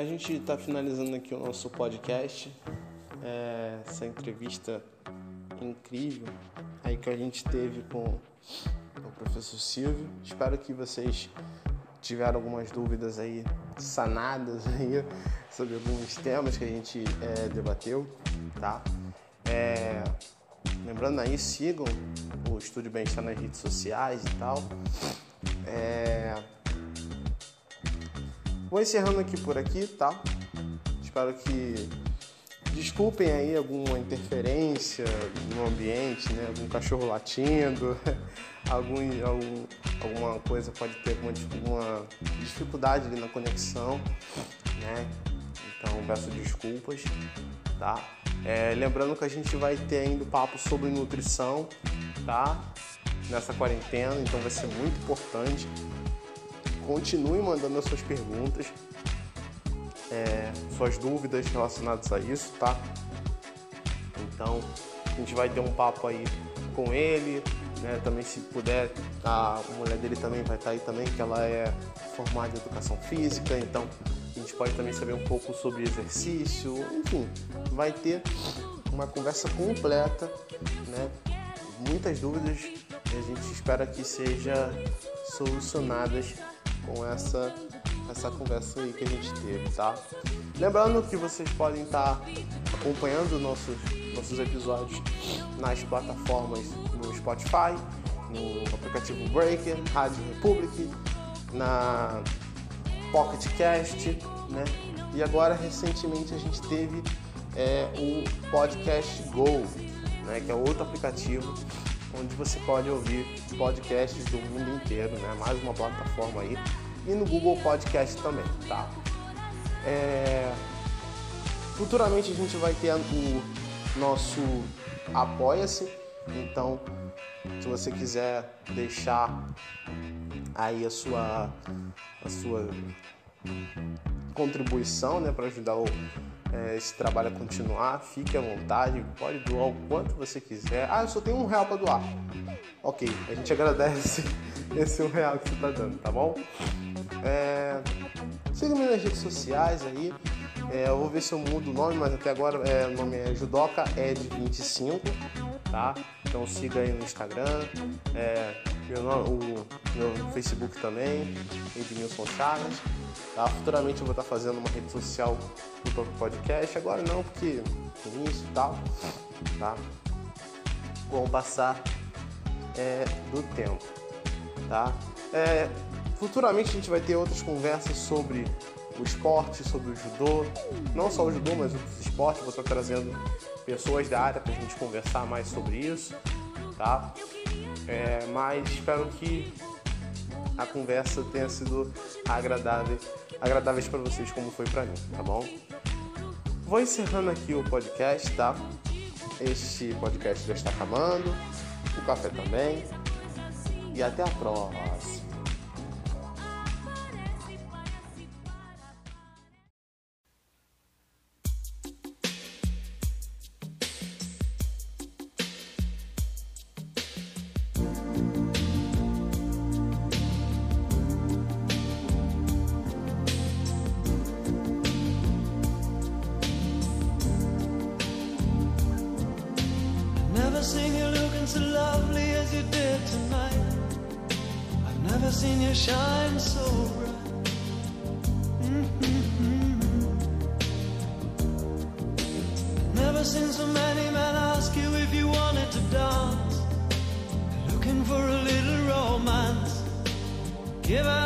a gente está finalizando aqui o nosso podcast, é, essa entrevista incrível aí que a gente teve com o professor Silvio. Espero que vocês tiveram algumas dúvidas aí sanadas aí sobre alguns temas que a gente é, debateu, tá? É, lembrando aí, sigam o Estúdio Bem-Estar nas redes sociais e tal. É, Vou encerrando aqui por aqui, tá? Espero que desculpem aí alguma interferência no ambiente, né? Algum cachorro latindo, algum, algum alguma coisa pode ter alguma, alguma dificuldade ali na conexão, né? Então peço desculpas, tá? É, lembrando que a gente vai ter ainda papo sobre nutrição, tá? Nessa quarentena, então vai ser muito importante. Continue mandando as suas perguntas, é, suas dúvidas relacionadas a isso, tá? Então a gente vai ter um papo aí com ele, né? Também se puder, a mulher dele também vai estar aí também, que ela é formada em educação física, então a gente pode também saber um pouco sobre exercício, enfim, vai ter uma conversa completa, né? Muitas dúvidas e a gente espera que seja solucionadas com essa essa conversa aí que a gente teve, tá? Lembrando que vocês podem estar acompanhando nossos nossos episódios nas plataformas no Spotify, no aplicativo Breaker, Rádio Republic, na Pocket Cast, né? E agora recentemente a gente teve é, o Podcast Go, né? Que é outro aplicativo onde você pode ouvir podcasts do mundo inteiro, né? Mais uma plataforma aí e no Google Podcast também, tá? É... Futuramente a gente vai ter o nosso Apoia-se, então se você quiser deixar aí a sua a sua contribuição, né, para ajudar o, é, esse trabalho a continuar, fique à vontade, pode doar o quanto você quiser. Ah, eu só tenho um real para doar. Ok, a gente agradece esse um real que você está dando, tá bom? É, Siga-me nas redes sociais aí. É, eu vou ver se eu mudo o nome, mas até agora é, o nome é Judoca Ed25, tá? Então siga aí no Instagram, é, meu, o meu Facebook também, Edmilson Chagas. Tá? Futuramente eu vou estar fazendo uma rede social do próprio podcast, agora não, porque início e tal, tá? Com o passar é, do tempo, tá? É, futuramente a gente vai ter outras conversas sobre o esporte, sobre o judô, não só o judô, mas outros esportes. Vou estar trazendo pessoas da área para a gente conversar mais sobre isso, tá? É, mas espero que a conversa tenha sido agradável, agradáveis para vocês como foi para mim, tá bom? Vou encerrando aqui o podcast, tá? Este podcast já está acabando, o café também. E até a próxima. Give up.